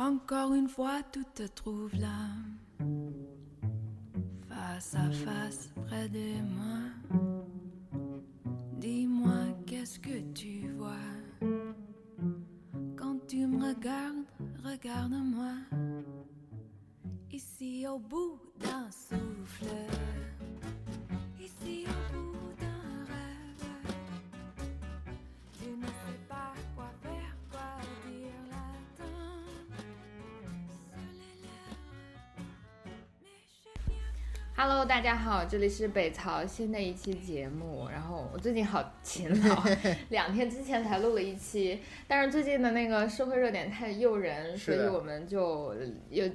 Encore une fois, tout te trouve là, face à face, près de moi. Dis-moi, qu'est-ce que tu vois? Quand tu me regardes, regarde-moi. Ici au bout d'un souffle, ici au bout Hello，大家好，这里是北曹新的一期节目。然后我最近好勤劳，两天之前才录了一期，但是最近的那个社会热点太诱人，所以我们就又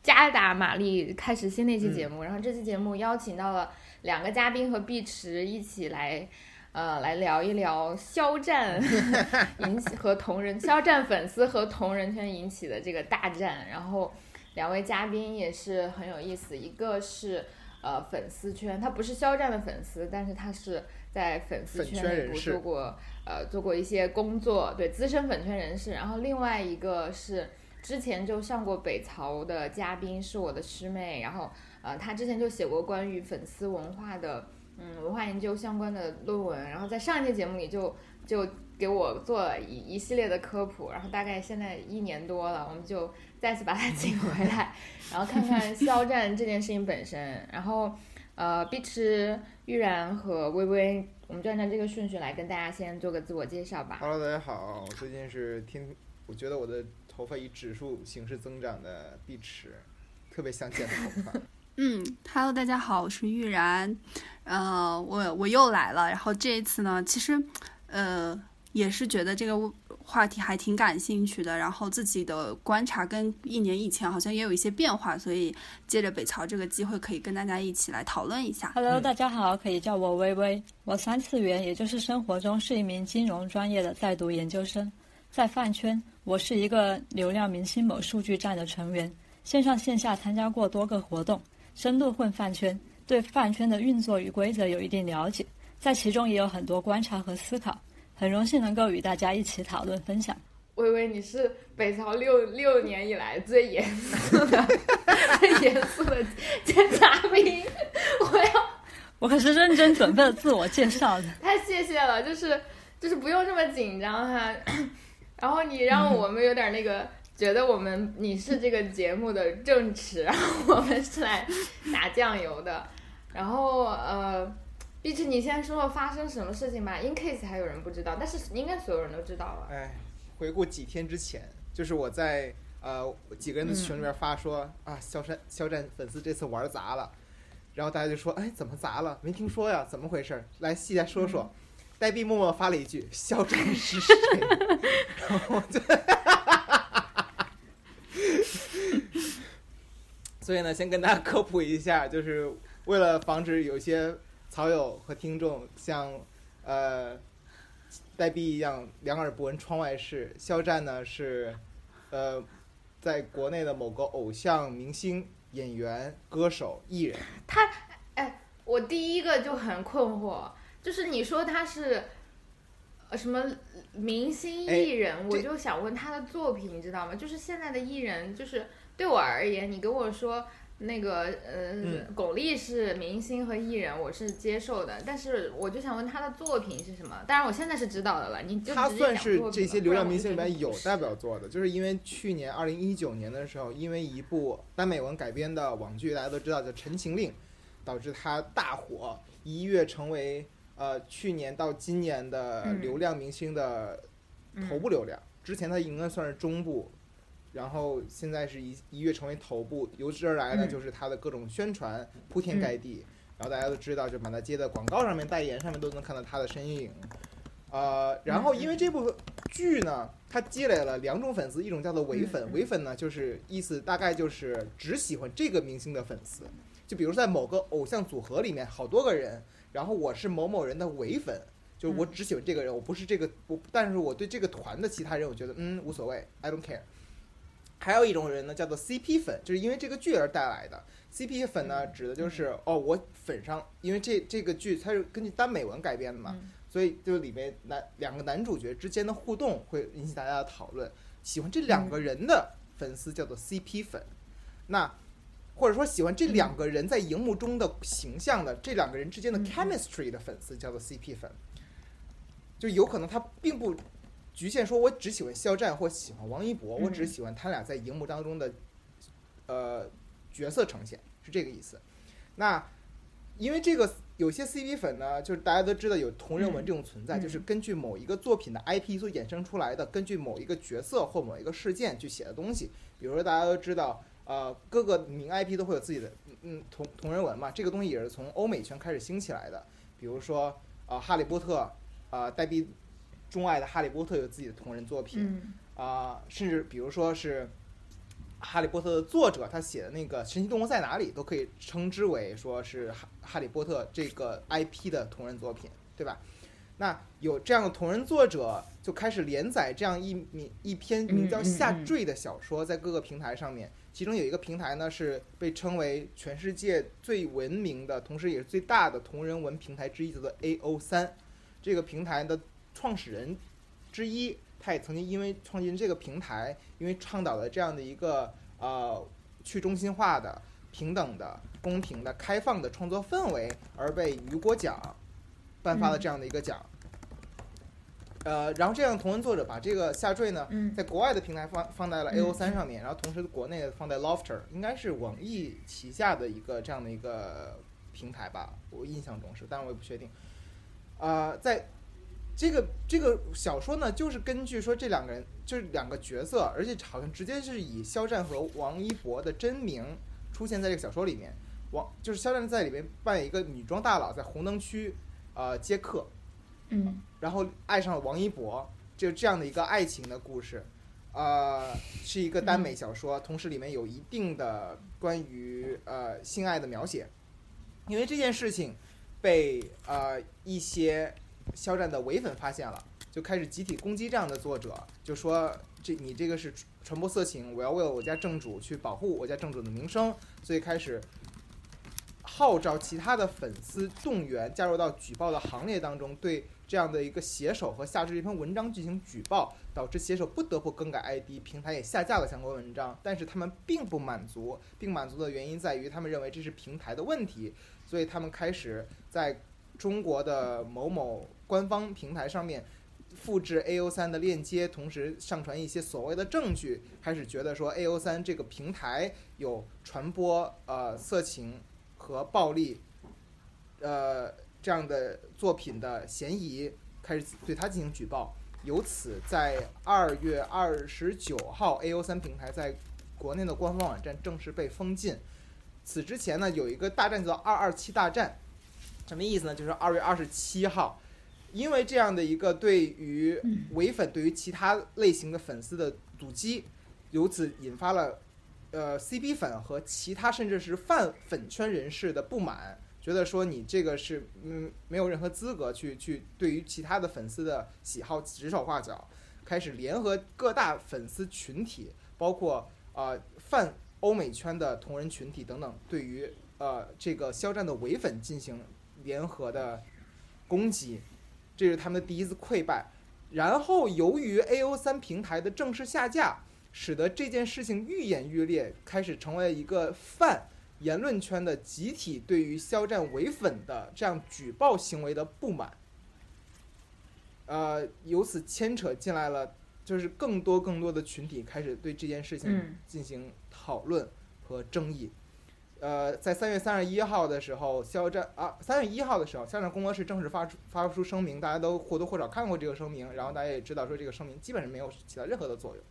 加大马力开始新的一期节目。然后这期节目邀请到了两个嘉宾和碧池一起来。呃，来聊一聊肖战 引起和同人肖战粉丝和同人圈引起的这个大战，然后两位嘉宾也是很有意思，一个是呃粉丝圈，他不是肖战的粉丝，但是他是在粉丝圈内部做过呃做过一些工作，对资深粉圈人士。然后另外一个是之前就上过北曹的嘉宾，是我的师妹，然后呃她之前就写过关于粉丝文化的嗯文化研究相关的论文，然后在上一期节目里就就给我做了一一系列的科普，然后大概现在一年多了，我们就再次把他 请回来，然后看看 肖战这件事情本身，然后呃，碧池、玉然和微微，我们就按照这个顺序来跟大家先做个自我介绍吧。Hello，大家好，我最近是听，我觉得我的头发以指数形式增长的碧池，特别想剪头发。嗯，Hello，大家好，我是玉然，呃，我我又来了，然后这一次呢，其实，呃，也是觉得这个话题还挺感兴趣的，然后自己的观察跟一年以前好像也有一些变化，所以借着北朝这个机会，可以跟大家一起来讨论一下。Hello，嗯大家好，可以叫我微微。我三次元，也就是生活中是一名金融专业的在读研究生，在饭圈，我是一个流量明星某数据站的成员，线上线下参加过多个活动，深度混饭圈，对饭圈的运作与规则有一定了解，在其中也有很多观察和思考，很荣幸能够与大家一起讨论分享。微微，你是北朝六六年以来最严肃的、最严肃的检察兵，我要 我可是认真准备了自我介绍的。太谢谢了，就是就是不用这么紧张哈。然后你让我们有点那个，觉得我们你是这个节目的正池，然后我们是来打酱油的。然后呃，碧池，你先说说发生什么事情吧，in case 还有人不知道，但是应该所有人都知道了。哎，回顾几天之前，就是我在呃几个人的群里面发说、啊，肖战肖战粉丝这次玩砸了，然后大家就说，哎，怎么砸了？没听说呀，怎么回事？来细来说说。呆逼默默发了一句：“肖战是谁？” 然后我就，所以呢，先跟大家科普一下，就是为了防止有些草友和听众像呃呆逼一样两耳不闻窗外事，肖战呢是呃在国内的某个偶像明星、演员、歌手、艺人，他哎我第一个就很困惑，就是你说他是呃什么明星哎艺人，我就想问他的作品，你知道吗？就是现在的艺人，就是对我而言，你跟我说那个呃，嗯巩俐是明星和艺人，我是接受的，但是我就想问他的作品是什么？当然我现在是知道的了，你就他算是这些流量明星里面有代表作的，就是因为去年二零一九年的时候，因为一部耽美文改编的网剧，大家都知道叫《陈情令》，导致他大火，一跃成为呃去年到今年的嗯流量明星的头部流量。之前他应该算是中部，然后现在是一一跃成为头部，由之而来呢嗯就是他的各种宣传铺天盖地。然后大家都知道，就满大街的广告上面、代言上面都能看到他的身影。呃，然后因为这部剧呢，它积累了两种粉丝，一种叫做伪粉，嗯伪粉呢就是意思大概就是只喜欢这个明星的粉丝。就比如在某个偶像组合里面，好多个人，然后我是某某人的伪粉，就是我只喜欢这个人，我不是这个，我但是我对这个团的其他人，我觉得嗯无所谓，I don't care。还有一种人呢，叫做 CP 粉，就是因为这个剧而带来的。CP 粉呢，指的就是哦，我粉上，因为这这个剧它是根据耽美文改编的嘛，嗯所以就里面男两个男主角之间的互动会引起大家的讨论。喜欢这两个人的粉丝叫做 CP 粉。那或者说喜欢这两个人在荧幕中的形象的，这两个人之间的嗯 chemistry 的粉丝叫做 CP 粉。就有可能他并不局限说我只喜欢肖战或喜欢王一博，我只嗯喜欢他俩在荧幕当中的呃角色呈现，是这个意思。那因为这个有些 CP 粉呢，就是大家都知道有同人文嗯这种存在，嗯就是根据某一个作品的 IP 所衍生出来的，根据某一个角色或某一个事件去写的东西。比如说大家都知道，呃，各个名 IP 都会有自己的嗯嗯同同人文嘛，这个东西也是从欧美圈开始兴起来的。比如说呃，哈利波特，呃，黛碧钟爱的哈利波特有自己的同人作品，嗯啊、甚至比如说是《哈利波特》的作者，他写的那个《神奇动物在哪里》，都可以称之为说是哈《哈利波特》这个 IP 的同人作品，对吧？那有这样的同人作者，就开始连载这样一名一篇名叫《下坠》的小说，在各个平台上面。其中有一个平台呢，是被称为全世界最文明的，同时也是最大的同人文平台之一，叫做 AO 三。这个平台的创始人之一，他也曾经因为创建这个平台，因为倡导了这样的一个呃去中心化的、平等的、公平的、开放的创作氛围，而被雨果奖颁发了这样的一个奖。呃，然后这样同人作者把这个下坠呢，嗯在国外的平台放放在了嗯 AO 三上面，然后同时国内的放在 Lofter，应该是网易旗下的一个这样的一个平台吧，我印象中是，但我也不确定。啊、在这个这个小说呢，就是根据说这两个人就是两个角色，而且好像直接是以肖战和王一博的真名出现在这个小说里面。王就是肖战在里面扮演一个女装大佬，在红灯区呃接客，嗯。然后爱上了王一博，就这样的一个爱情的故事，呃，是一个耽美小说，同时里面有一定的关于呃性爱的描写，因为这件事情被呃一些肖战的伪粉发现了，就开始集体攻击这样的作者，就说这你这个是传播色情，我要为了我家正主去保护我家正主的名声，所以开始号召其他的粉丝动员加入到举报的行列当中，对这样的一个写手和下至这篇文章进行举报，导致写手不得不更改 ID，平台也下架了相关文章。但是他们并不满足，并满足的原因在于他们认为这是平台的问题，所以他们开始在中国的某某官方平台上面。复制 AO 三的链接，同时上传一些所谓的证据，开始觉得说 AO 三这个平台有传播呃色情和暴力，呃这样的作品的嫌疑，开始对他进行举报。由此，在二月二十九号，AO 三平台在国内的官方网站正式被封禁。此之前呢，有一个大战叫“二二七大战”，什么意思呢？就是二月二十七号，因为这样的一个对于伪粉、对于其他类型的粉丝的阻击，由此引发了呃 CP 粉和其他甚至是泛粉圈人士的不满，觉得说你这个是嗯没有任何资格去去对于其他的粉丝的喜好指手画脚，开始联合各大粉丝群体，包括呃泛欧美圈的同人群体等等，对于呃这个肖战的伪粉进行联合的攻击，这是他们的第一次溃败。然后由于 AO 三平台的正式下架，使得这件事情愈演愈烈，开始成为一个泛言论圈的集体对于肖战伪粉的这样举报行为的不满。呃，由此牵扯进来了，就是更多更多的群体开始对这件事情嗯进行讨论和争议。呃，在三月三十一号的时候，肖战啊，三月一号的时候，肖战工作室正式发出发出声明，大家都或多或少看过这个声明，然后大家也知道说这个声明基本上没有起到任何的作用。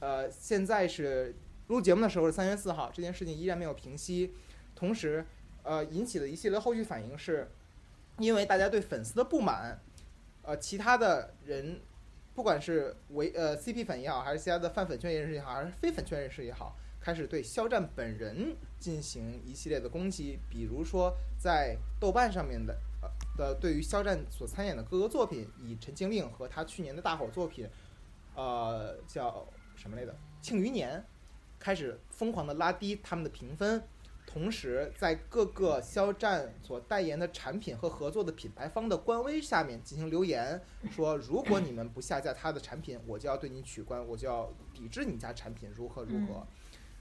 呃，现在是录节目的时候是三月四号，这件事情依然没有平息，同时呃引起的一系列后续反应是，因为大家对粉丝的不满，呃，其他的人不管是为呃 CP 粉也好，还是其他的泛粉圈人士也好，还是非粉圈人士也好，开始对肖战本人进行一系列的攻击，比如说在豆瓣上面的呃的对于肖战所参演的各个作品，以陈情令和他去年的大火作品，呃叫什么来着，《庆余年》，开始疯狂的拉低他们的评分，同时在各个肖战所代言的产品和合作的品牌方的官微下面进行留言，说如果你们不下架他的产品，我就要对你取关，我就要抵制你家产品，如何如何。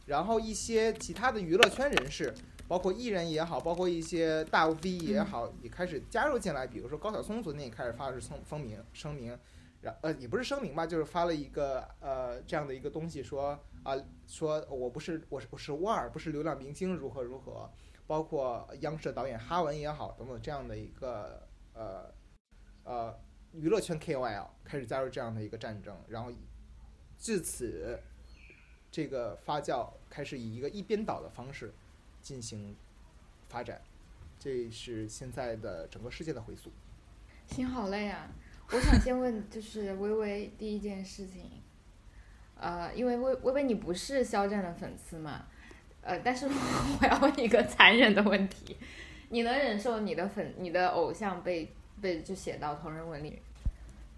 然后一些其他的娱乐圈人士，包括艺人也好，包括一些大 V 也好，也开始加入进来。比如说高晓松昨天也开始发的是声声明声明，然呃也不是声明吧，就是发了一个呃这样的一个东西说。啊，说我不是，我是我是腕儿，不是流量明星，如何如何，包括央视导演哈文也好，等等这样的一个呃呃娱乐圈 KOL 开始加入这样的一个战争，然后至此这个发酵开始以一个一边倒的方式进行发展，这是现在的整个世界的回溯。心好累啊！我想先问，就是微微第一件事情。呃，因为微微微你不是肖战的粉丝嘛，呃，但是我要问一个残忍的问题，你能忍受你的粉、你的偶像被被就写到同人文里？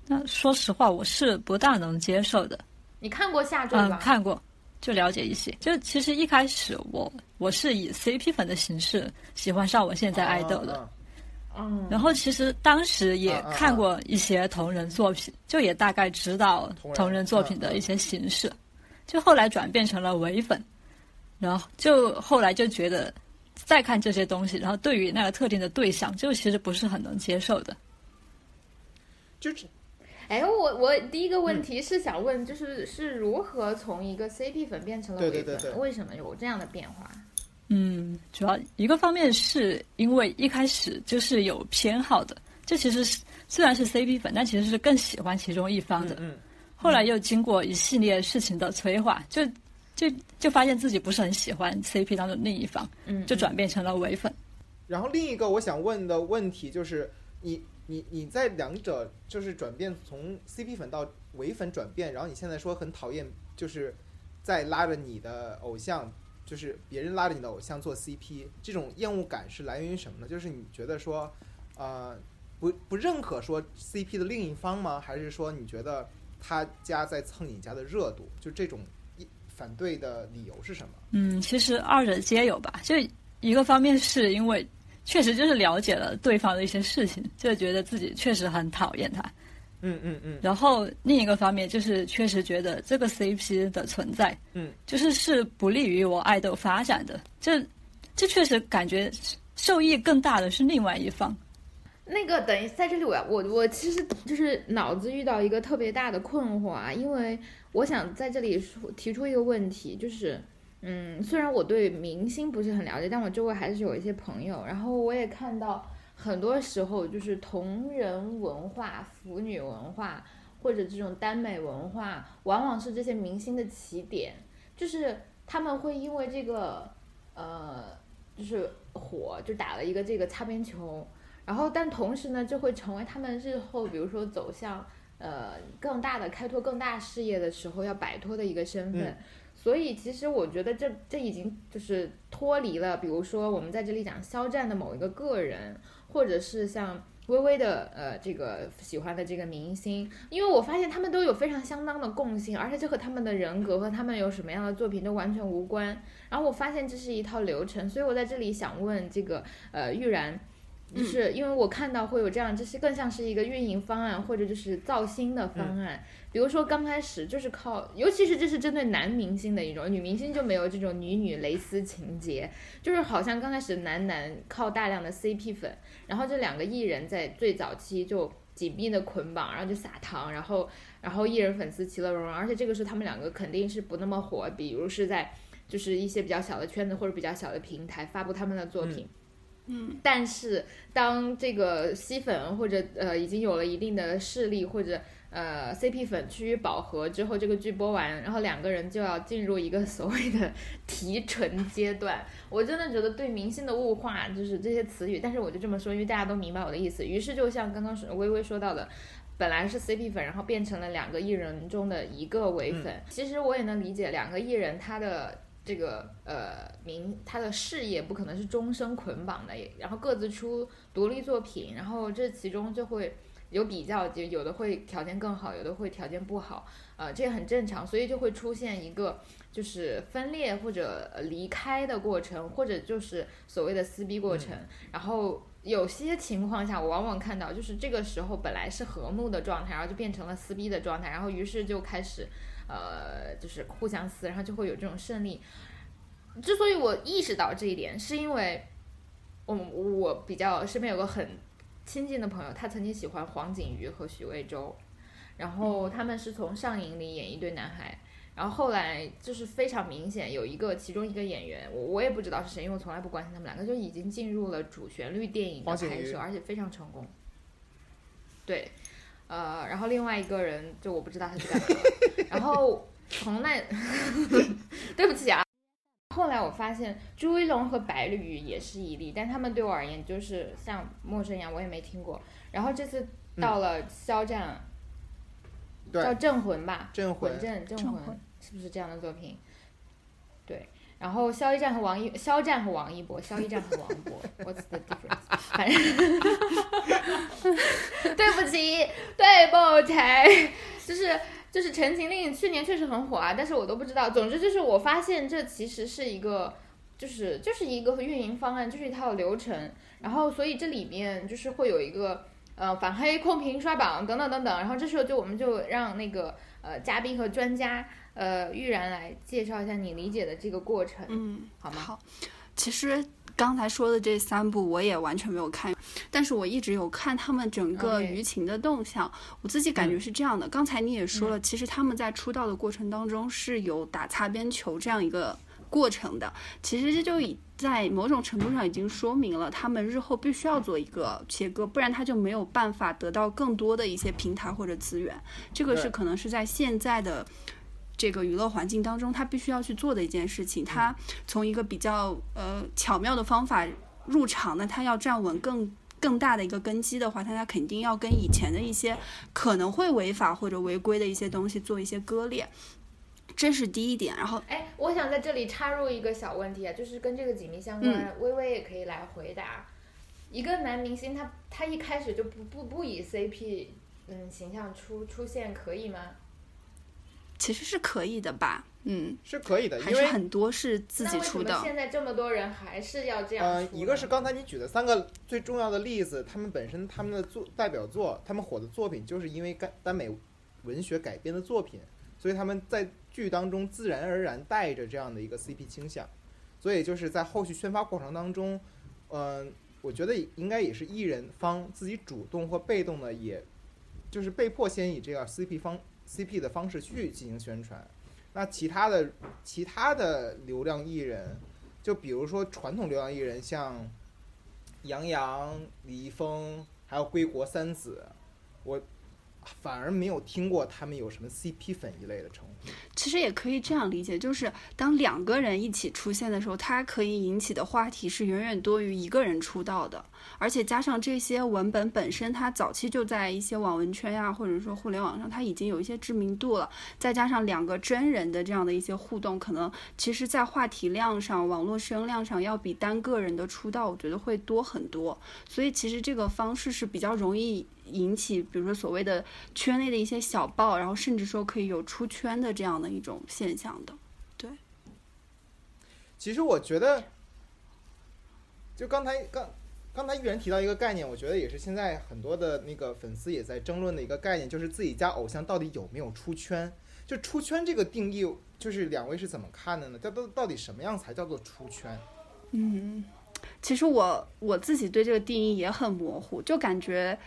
那说实话，我是不大能接受的。你看过下传吗？嗯，看过，就了解一些。就其实一开始我我是以 CP 粉的形式喜欢上我现在爱豆的。嗯，然后其实当时也看过一些同人作品，就也大概知道同人作品的一些形式，就后来转变成了唯粉，然后就后来就觉得再看这些东西，然后对于那个特定的对象，就其实不是很能接受的。就是，哎，我我第一个问题是想问，就是是如何从一个 CP 粉变成了唯粉？为什么有这样的变化？嗯，主要一个方面是因为一开始就是有偏好的，这其实是虽然是 CP 粉，但其实是更喜欢其中一方的。嗯。后来又经过一系列事情的催化，就就就发现自己不是很喜欢 CP 当中另一方，嗯，就转变成了唯粉。然后另一个我想问的问题就是，你你你在两者就是转变从 CP 粉到唯粉转变，然后你现在说很讨厌，就是在拉着你的偶像。就是别人拉着你的偶像做 CP，这种厌恶感是来源于什么呢？就是你觉得说，呃，不不认可说 CP 的另一方吗？还是说你觉得他家在蹭你家的热度？就这种反对的理由是什么？嗯，其实二者皆有吧。就一个方面是因为确实就是了解了对方的一些事情，就觉得自己确实很讨厌他。嗯嗯嗯，然后另一个方面就是确实觉得这个 CP 的存在，嗯，就是是不利于我爱豆发展的。这这确实感觉受益更大的是另外一方。那个等于在这里，我要我我其实就是脑子遇到一个特别大的困惑啊，因为我想在这里说提出一个问题，就是嗯，虽然我对明星不是很了解，但我周围还是有一些朋友，然后我也看到。很多时候就是同人文化、腐女文化或者这种耽美文化，往往是这些明星的起点。就是他们会因为这个，呃，就是火，就打了一个这个擦边球，然后但同时呢，就会成为他们日后，比如说走向呃更大的开拓更大事业的时候要摆脱的一个身份。所以其实我觉得这这已经就是脱离了，比如说我们在这里讲肖战的某一个个人。或者是像微微的呃这个喜欢的这个明星，因为我发现他们都有非常相当的共性，而且这和他们的人格和他们有什么样的作品都完全无关。然后我发现这是一套流程，所以我在这里想问这个呃玉然。就是因为我看到会有这样，这是更像是一个运营方案或者就是造星的方案。比如说刚开始就是靠，尤其是这是针对男明星的一种，女明星就没有这种女女蕾丝情节，就是好像刚开始男男靠大量的 CP 粉，然后这两个艺人在最早期就紧密的捆绑，然后就撒糖，然后然后艺人粉丝其乐融融，而且这个时候他们两个肯定是不那么火，比如是在就是一些比较小的圈子或者比较小的平台发布他们的作品。嗯，但是当这个吸粉或者呃已经有了一定的势力，或者呃 CP 粉趋于饱和之后，这个剧播完，然后两个人就要进入一个所谓的提纯阶段。我真的觉得对明星的物化就是这些词语，但是我就这么说，因为大家都明白我的意思。于是就像刚刚是微微说到的，本来是 CP 粉，然后变成了两个艺人中的一个伪粉。其实我也能理解两个艺人他的。这个呃，名他的事业不可能是终生捆绑的，然后各自出独立作品，然后这其中就会有比较，就有的会条件更好，有的会条件不好，呃，这也很正常，所以就会出现一个就是分裂或者呃离开的过程，或者就是所谓的撕逼过程。然后有些情况下，我往往看到就是这个时候本来是和睦的状态，然后就变成了撕逼的状态，然后于是就开始呃就是互相撕，然后就会有这种胜利。之所以我意识到这一点，是因为我我比较身边有个很亲近的朋友，他曾经喜欢黄景瑜和许魏洲，然后他们是从上影里演一对男孩，然后后来就是非常明显有一个其中一个演员，我我也不知道是谁，因为我从来不关心他们两个，就已经进入了主旋律电影的拍摄，而且非常成功。对，呃，然后另外一个人就我不知道他是干嘛的，然后从那，对不起啊。后来我发现朱一龙和白鲤鱼也是一例，但他们对我而言就是像陌生一样，我也没听过。然后这次到了肖战，叫，《镇魂》吧，镇魂镇魂镇魂是不是这样的作品？对。然后肖一战和王一，肖战和王一博，肖一战和王一博，What's the difference？反正 对不起，对不起，就是就是《陈情令》去年确实很火啊，但是我都不知道。总之就是我发现这其实是一个，就是就是一个运营方案，就是一套流程。然后所以这里面就是会有一个呃反黑、控评、刷榜等等等等。然后这时候就我们就让那个呃嘉宾和专家呃玉然来介绍一下你理解的这个过程，嗯，好吗？好，其实刚才说的这三部我也完全没有看，但是我一直有看他们整个舆情的动向。我自己感觉是这样的，刚才你也说了，其实他们在出道的过程当中是有打擦边球这样一个过程的。其实这就已在某种程度上已经说明了，他们日后必须要做一个切割，不然他就没有办法得到更多的一些平台或者资源。这个是可能是在现在的。这个娱乐环境当中，他必须要去做的一件事情，他从一个比较呃巧妙的方法入场，那他要站稳更更大的一个根基的话，他他肯定要跟以前的一些可能会违法或者违规的一些东西做一些割裂，这是第一点。然后哎，我想在这里插入一个小问题啊，就是跟这个紧密相关，嗯微微也可以来回答。一个男明星他他一开始就不不不以 CP 嗯形象出出现，可以吗？其实是可以的吧，嗯，是可以的，还是因为很多是自己那为什么出的。现在这么多人还是要这样呃，一个是刚才你举的三个最重要的例子，他们本身他们的作代表作，他们火的作品就是因为耽耽美文学改编的作品，所以他们在剧当中自然而然带着这样的一个 CP 倾向，所以就是在后续宣发过程当中，嗯、我觉得应该也是艺人方自己主动或被动的，也就是被迫先以这样 CP 方 CP 的方式去进行宣传。那其他的其他的流量艺人，就比如说传统流量艺人，像杨洋、李易峰，还有归国三子，我反而没有听过他们有什么 CP 粉一类的称呼。其实也可以这样理解，就是当两个人一起出现的时候，它可以引起的话题是远远多于一个人出道的，而且加上这些文本本身，它早期就在一些网文圈呀、或者说互联网上，它已经有一些知名度了，再加上两个真人的这样的一些互动，可能其实在话题量上、网络声量上，要比单个人的出道，我觉得会多很多。所以其实这个方式是比较容易引起，比如说所谓的圈内的一些小爆，然后甚至说可以有出圈的这样的一种现象的。对其实我觉得，就刚才刚刚才玉人提到一个概念，我觉得也是现在很多的那个粉丝也在争论的一个概念，就是自己家偶像到底有没有出圈。就出圈这个定义，就是两位是怎么看的呢？这都到底什么样才叫做出圈？嗯，其实我我自己对这个定义也很模糊，就感觉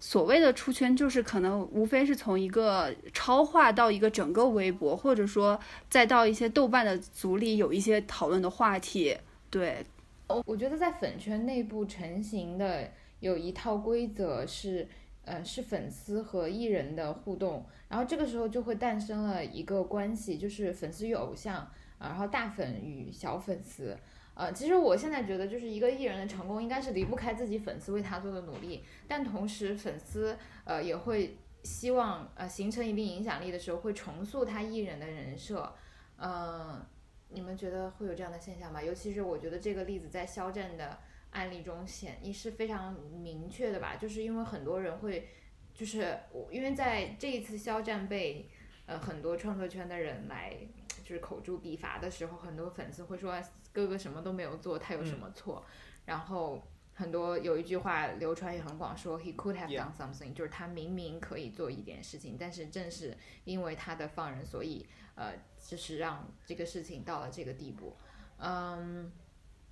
所谓的出圈，就是可能无非是从一个超话到一个整个微博，或者说再到一些豆瓣的组里有一些讨论的话题。对，我我觉得在粉圈内部成型的有一套规则是，呃，是粉丝和艺人的互动，然后这个时候就会诞生了一个关系，就是粉丝与偶像，然后大粉与小粉丝。呃，其实我现在觉得，就是一个艺人的成功，应该是离不开自己粉丝为他做的努力，但同时粉丝呃也会希望呃形成一定影响力的时候，会重塑他艺人的人设，嗯、你们觉得会有这样的现象吗？尤其是我觉得这个例子在肖战的案例中显也是非常明确的吧，就是因为很多人会就是我因为在这一次肖战被呃很多创作圈的人来就是口诛笔伐的时候，很多粉丝会说哥哥什么都没有做，他有什么错？然后很多有一句话流传也很广，说 he could have done something，就是他明明可以做一点事情，但是正是因为他的放任，所以呃，就是让这个事情到了这个地步。嗯，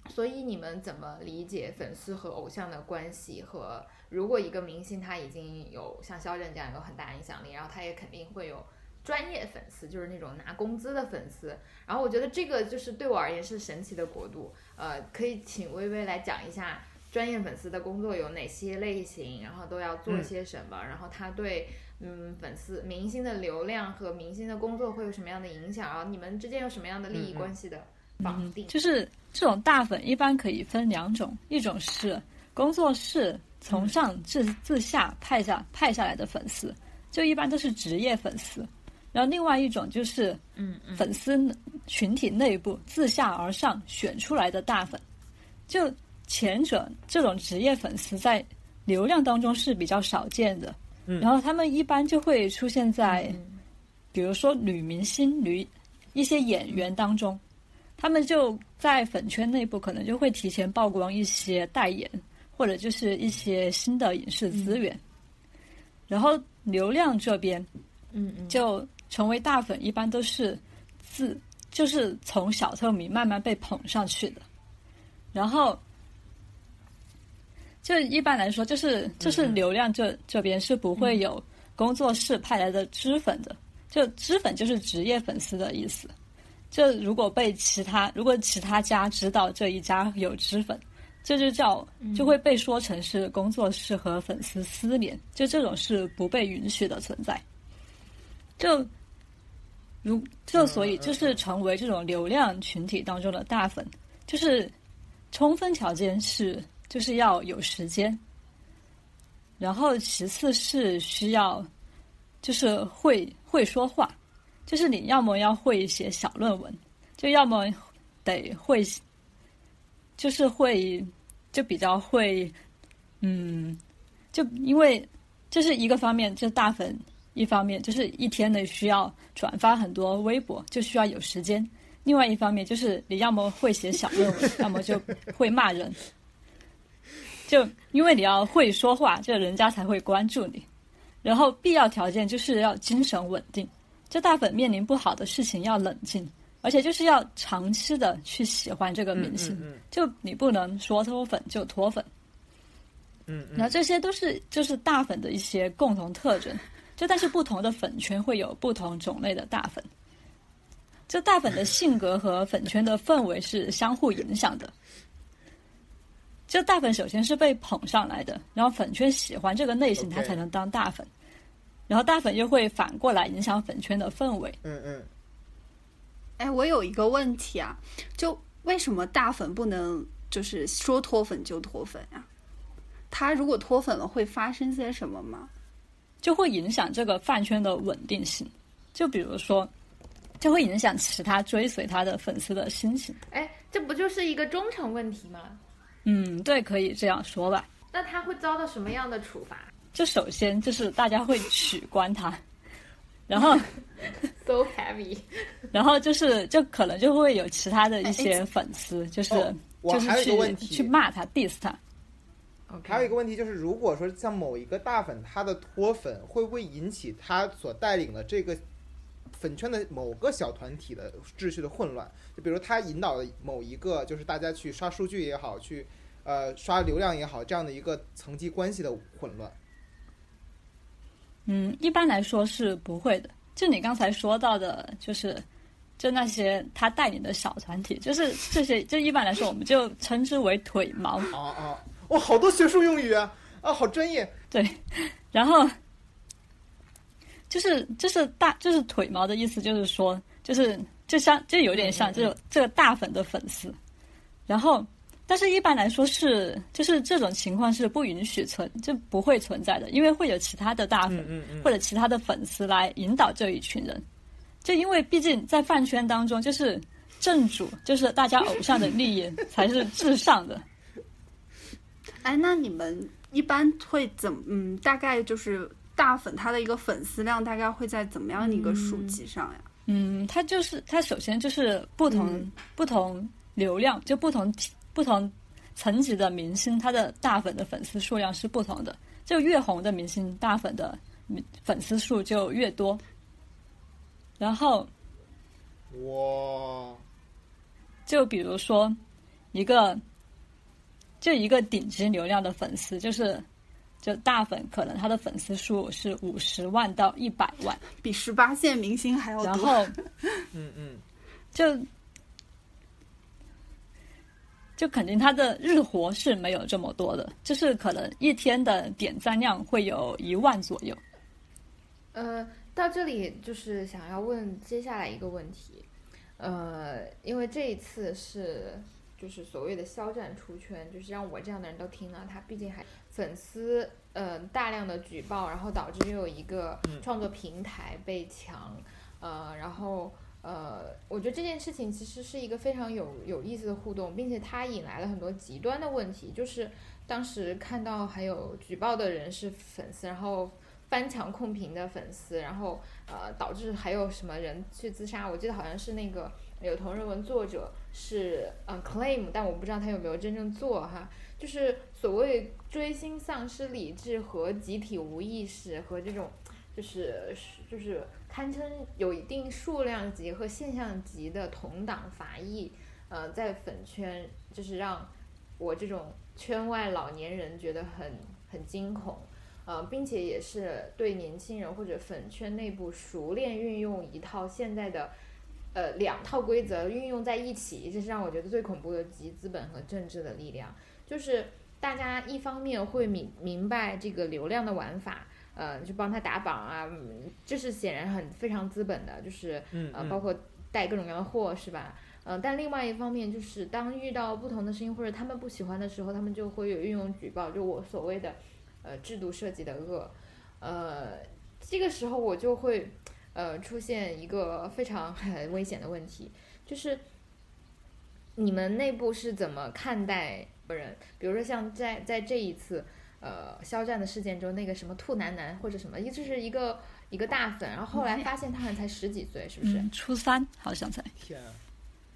所以你们怎么理解粉丝和偶像的关系？和如果一个明星他已经有像肖战这样有很大影响力，然后他也肯定会有专业粉丝，就是那种拿工资的粉丝。然后我觉得这个就是对我而言是神奇的国度。呃，可以请微微来讲一下专业粉丝的工作有哪些类型，然后都要做些什么，然后他对嗯粉丝明星的流量和明星的工作会有什么样的影响？然后你们之间有什么样的利益关系的绑定？就是这种大粉一般可以分两种，一种是工作室从上至自下派下派下来的粉丝，就一般都是职业粉丝。然后另外一种就是嗯嗯。粉丝群体内部自下而上选出来的大粉，就前者这种职业粉丝在流量当中是比较少见的，嗯。然后他们一般就会出现在，嗯比如说女明星、女一些演员当中，他们就在粉圈内部可能就会提前曝光一些代言，或者就是一些新的影视资源，然后流量这边嗯嗯，就成为大粉，一般都是自就是从小透明慢慢被捧上去的，然后就一般来说，就是就是流量这这边是不会有工作室派来的脂粉的，就脂粉就是职业粉丝的意思。就如果被其他如果其他家知道这一家有脂粉，这就叫就会被说成是工作室和粉丝私联，就这种是不被允许的存在。就如就所以就是成为这种流量群体当中的大粉，就是充分条件是就是要有时间，然后其次是需要就是会会说话，就是你要么要会写小论文，就要么得会，就是会就比较会，嗯，就因为这是一个方面，就大粉。一方面就是一天内需要转发很多微博，就需要有时间；另外一方面就是你要么会写小论文，要么就会骂人。就因为你要会说话，就人家才会关注你。然后必要条件就是要精神稳定，就大粉面临不好的事情要冷静，而且就是要长期的去喜欢这个明星，嗯就你不能说脱粉就脱粉。嗯嗯然后这些都是就是大粉的一些共同特征。就但是不同的粉圈会有不同种类的大粉，就大粉的性格和粉圈的氛围是相互影响的。就大粉首先是被捧上来的，然后粉圈喜欢这个类型，他才能当大粉。然后大粉又会反过来影响粉圈的氛围。嗯嗯，哎，我有一个问题啊，就为什么大粉不能就是说脱粉就脱粉呀、他如果脱粉了，会发生些什么吗？就会影响这个饭圈的稳定性。就比如说，就会影响其他追随他的粉丝的心情。哎，这不就是一个忠诚问题吗？嗯，对，可以这样说吧。那他会遭到什么样的处罚就首先就是大家会取关他，然后？So heavy，然后就是就可能就会有其他的一些粉丝，就是、就是还有一个去问题去骂他 diss 他。OK，还有一个问题就是，如果说像某一个大粉他的脱粉，会不会引起他所带领的这个粉圈的某个小团体的秩序的混乱？就比如他引导的某一个，就是大家去刷数据也好，去呃刷流量也好，这样的一个层级关系的混乱。嗯，一般来说是不会的。就你刚才说到的，就是就那些他带领的小团体，就是这些，就一般来说我们就称之为腿毛。啊啊！哇，好多学术用语啊！啊，好专业。对，然后就是就是大就是腿毛的意思，就是说就是就像就有点像这种这个大粉的粉丝，然后但是一般来说是就是这种情况是不允许存就不会存在的，因为会有其他的大粉、嗯嗯或者其他的粉丝来引导这一群人，就因为毕竟在饭圈当中就是。正主就是大家偶像的利益才是至上的，哎，那你们一般会怎么？嗯，大概就是大粉他的一个粉丝量大概会在怎么样的一个数嗯级上呀？嗯，他就是他首先就是不同、嗯不同流量，就不同不同层级的明星，他的大粉的粉丝数量是不同的。就越红的明星，大粉的粉丝数就越多。然后哇，就比如说一个就一个顶级流量的粉丝，就是就大粉，可能他的粉丝数是五十万到一百万，比十八线明星还要多。然后嗯 嗯，就就肯定他的日活是没有这么多的，就是可能一天的点赞量会有一万左右。呃，到这里就是想要问接下来一个问题，呃，因为这一次是就是所谓的肖战出圈，就是让我这样的人都听了，他毕竟还粉丝呃大量的举报，然后导致又有一个嗯创作平台被抢，呃，然后。呃，我觉得这件事情其实是一个非常有有意思的互动，并且它引来了很多极端的问题。就是当时看到还有举报的人是粉丝，然后翻墙控评的粉丝，然后呃导致还有什么人去自杀。我记得好像是那个有同人文作者是呃 claim，但我不知道他有没有真正做哈。就是所谓追星丧失理智和集体无意识和这种就是就是堪称有一定数量级和现象级的同党伐异，呃，在粉圈就是让我这种圈外老年人觉得很很惊恐。呃，并且也是对年轻人或者粉圈内部熟练运用一套现在的呃两套规则运用在一起，这是让我觉得最恐怖的集资本和政治的力量。就是大家一方面会明明白这个流量的玩法，呃，就帮他打榜啊，嗯这是显然很非常资本的，就是呃，嗯嗯包括带各种各样的货是吧？呃，但另外一方面就是当遇到不同的声音或者他们不喜欢的时候，他们就会有运用举报，就我所谓的呃制度设计的恶，呃，这个时候我就会呃出现一个非常很危险的问题，就是你们内部是怎么看待人？比如说像在在这一次呃肖战的事件中，那个什么兔男男或者什么，一就是一个一个大粉，然后后来发现他好像才十几岁，是不是？嗯，初三好像才。天啊，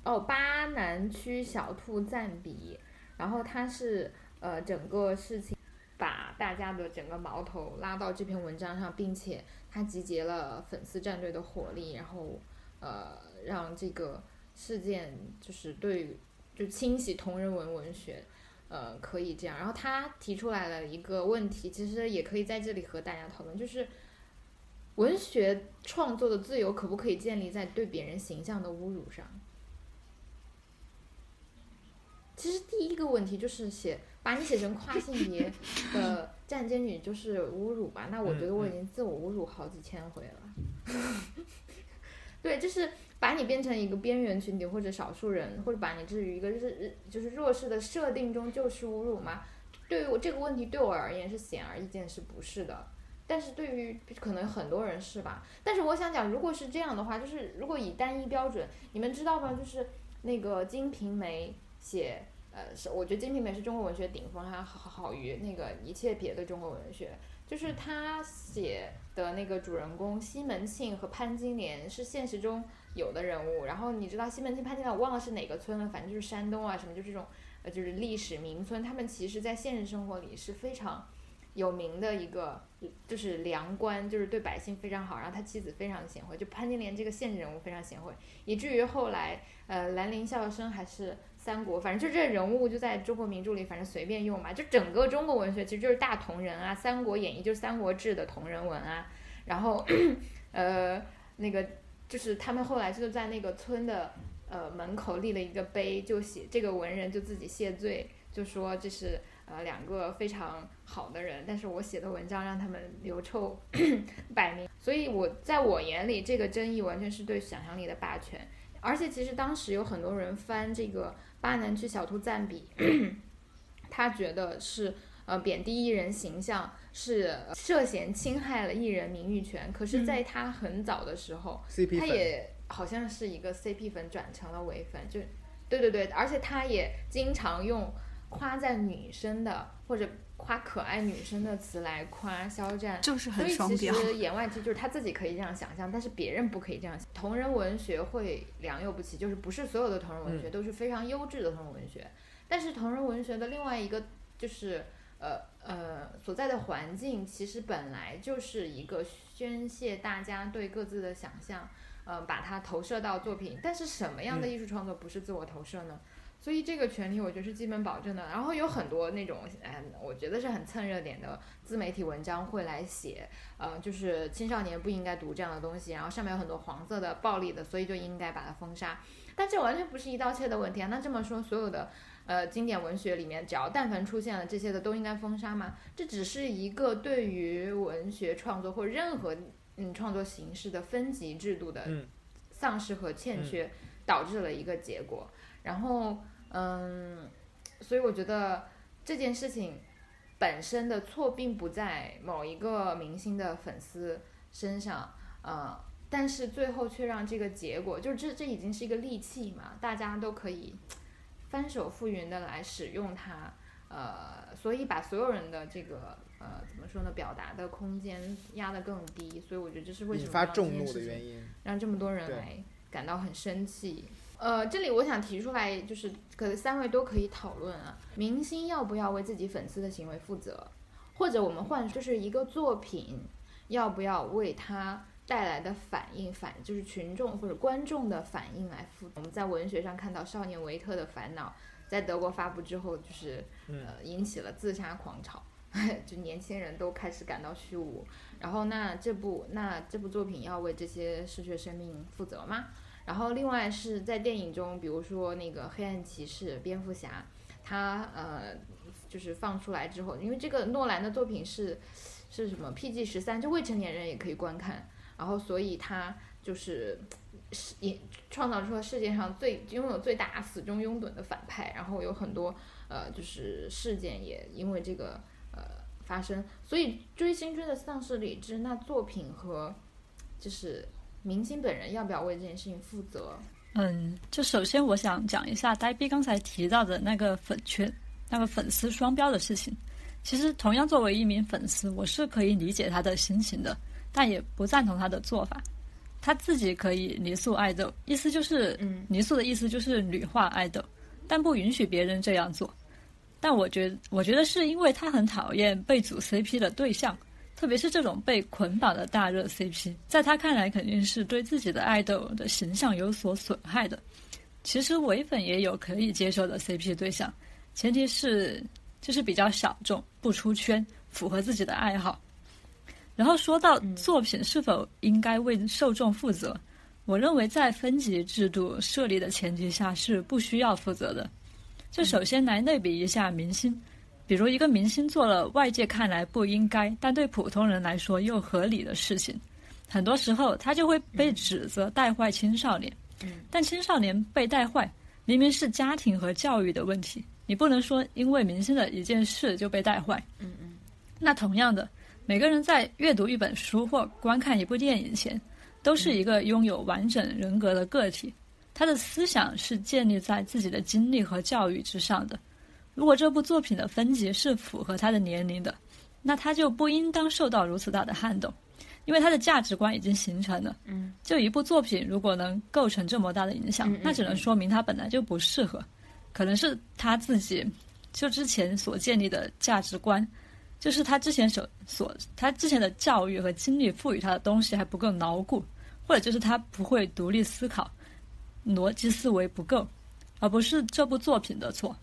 哦，巴南区小兔赞比，然后他是呃整个事情把大家的整个矛头拉到这篇文章上，并且他集结了粉丝战队的火力，然后呃让这个事件就是对就清洗同人文文学。呃，可以这样。然后他提出来了一个问题，其实也可以在这里和大家讨论，就是文学创作的自由可不可以建立在对别人形象的侮辱上？其实第一个问题就是写把你写成跨性别的站街女就是侮辱吧？那我觉得我已经自我侮辱好几千回了。对，就是把你变成一个边缘群体或者少数人，或者把你置于一个日就是弱势的设定中，就是侮辱吗？对于我这个问题，对我而言是显而易见是不是的。但是对于可能很多人是吧？但是我想讲，如果是这样的话，就是如果以单一标准，你们知道吗？就是那个《金瓶梅》写，呃，是我觉得《金瓶梅》是中国文学顶峰，还好好于那个一切别的中国文学。就是他写的那个主人公西门庆和潘金莲是现实中有的人物，然后你知道西门庆、潘金莲，我忘了是哪个村了，反正就是山东啊什么，就这种呃就是历史名村，他们其实在现实生活里是非常有名的一个就是良官，就是对百姓非常好，然后他妻子非常贤惠，就潘金莲这个现实人物非常贤惠，以至于后来呃兰陵笑笑生还是三国，反正就这人物就在中国名著里，反正随便用嘛，就整个中国文学其实就是大同人啊，《三国演义》就是《三国志》的同人文啊，然后 呃那个就是他们后来就在那个村的呃门口立了一个碑，就写这个文人就自己谢罪，就说这是。呃，两个非常好的人，但是我写的文章让他们流臭百名，所以我在我眼里，这个争议完全是对想象力的霸权。而且其实当时有很多人翻这个巴南区小兔赞比，他觉得是呃贬低艺人形象，是涉嫌侵害了艺人名誉权。可是，在他很早的时候他也好像是一个 CP 粉转成了伪粉，就对对对，而且他也经常用。夸赞女生的或者夸可爱女生的词来夸肖战，就是所以其。实言外之意就是他自己可以这样想象，但是别人不可以这样想。同人文学会良莠不齐，就是不是所有的同人文学嗯都是非常优质的同人文学，但是同人文学的另外一个就是呃呃所在的环境，其实本来就是一个宣泄大家对各自的想象，呃，把它投射到作品。但是什么样的嗯艺术创作不是自我投射呢？所以这个权利我觉得是基本保证的。然后有很多那种，哎，我觉得是很蹭热点的自媒体文章会来写，呃，就是青少年不应该读这样的东西，然后上面有很多黄色的、暴力的，所以就应该把它封杀。但这完全不是一刀切的问题啊！那这么说，所有的呃经典文学里面，只要但凡出现了这些的，都应该封杀吗？这只是一个对于文学创作或任何嗯创作形式的分级制度的嗯丧失和欠缺，导致了一个结果。然后嗯，所以我觉得这件事情本身的错并不在某一个明星的粉丝身上，呃，但是最后却让这个结果，就是这这已经是一个利器嘛，大家都可以翻手覆云的来使用它，呃，所以把所有人的这个呃怎么说呢，表达的空间压得更低，所以我觉得这是为什引么发众怒让这件事情的原因。让这么多人来感到很生气。呃，这里我想提出来，就是可能三位都可以讨论啊，明星要不要为自己粉丝的行为负责，或者我们换，就是一个作品要不要为他带来的反应反，就是群众或者观众的反应来负责。我们在文学上看到《少年维特的烦恼》在德国发布之后，就是嗯呃引起了自杀狂潮，就年轻人都开始感到虚无。然后那这部那这部作品要为这些逝去生命负责吗？然后另外是在电影中，比如说那个黑暗骑士、蝙蝠侠，他呃就是放出来之后，因为这个诺兰的作品是是什么？PG 十三，就未成年人也可以观看，然后所以他就是是也创造出了世界上最拥有最大死忠拥趸的反派，然后有很多呃就是事件也因为这个呃发生，所以追星追的丧失理智，那作品和就是明星本人要不要为这件事情负责？嗯，就首先我想讲一下呆逼刚才提到的那个粉圈、那个粉丝双标的事情。其实，同样作为一名粉丝，我是可以理解他的心情的，但也不赞同他的做法。他自己可以泥塑爱豆，意思就是，嗯泥塑的意思就是女化爱豆，但不允许别人这样做。但我觉我觉得是因为他很讨厌被组 CP 的对象，特别是这种被捆绑的大热 CP，在他看来肯定是对自己的爱豆的形象有所损害的。其实唯粉也有可以接受的 CP 对象，前提是就是比较小众，不出圈，符合自己的爱好。然后说到作品是否应该为受众负责，我认为在分级制度设立的前提下是不需要负责的。就首先来类比一下明星，比如一个明星做了外界看来不应该，但对普通人来说又合理的事情，很多时候他就会被指责带坏青少年。但青少年被带坏，明明是家庭和教育的问题，你不能说因为明星的一件事就被带坏。嗯嗯。那同样的，每个人在阅读一本书或观看一部电影前，都是一个拥有完整人格的个体，他的思想是建立在自己的经历和教育之上的。如果这部作品的分级是符合他的年龄的，那他就不应当受到如此大的撼动，因为他的价值观已经形成了。嗯，就一部作品如果能构成这么大的影响，嗯嗯那只能说明他本来就不适合，可能是他自己就之前所建立的价值观，就是他之前所所他之前的教育和经历赋予他的东西还不够牢固，或者就是他不会独立思考，逻辑思维不够，而不是这部作品的错。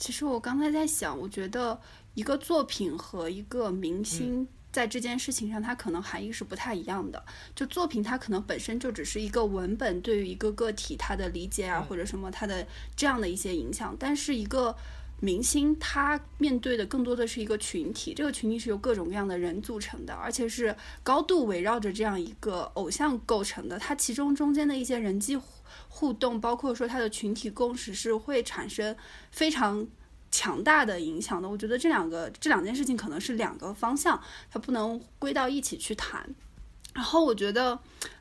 其实我刚才在想，我觉得一个作品和一个明星在这件事情上，它可能含义是不太一样的。就作品，它可能本身就只是一个文本对于一个个体他的理解啊，嗯或者什么他的这样的一些影响。但是一个明星，他面对的更多的是一个群体，这个群体是由各种各样的人组成的，而且是高度围绕着这样一个偶像构成的。它其中中间的一些人际互互动，包括说他的群体共识，是会产生非常强大的影响的。我觉得这两个这两件事情可能是两个方向，它不能归到一起去谈。然后我觉得，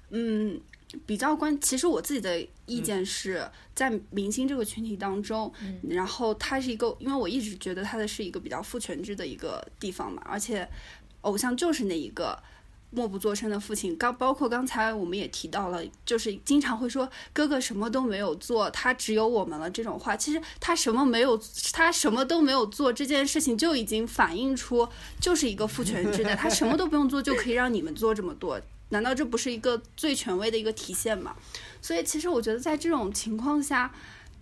嗯，比较关，其实我自己的意见是在明星这个群体当中，然后它是一个，因为我一直觉得它的是一个比较父权制的一个地方嘛，而且偶像就是那一个。默不作声的父亲，刚包括刚才我们也提到了，就是经常会说哥哥什么都没有做，他只有我们了这种话。其实他什么没有，他什么都没有做，这件事情就已经反映出就是一个父权制的，他什么都不用做就可以让你们做这么多，难道这不是一个最权威的一个体现吗？所以其实我觉得在这种情况下。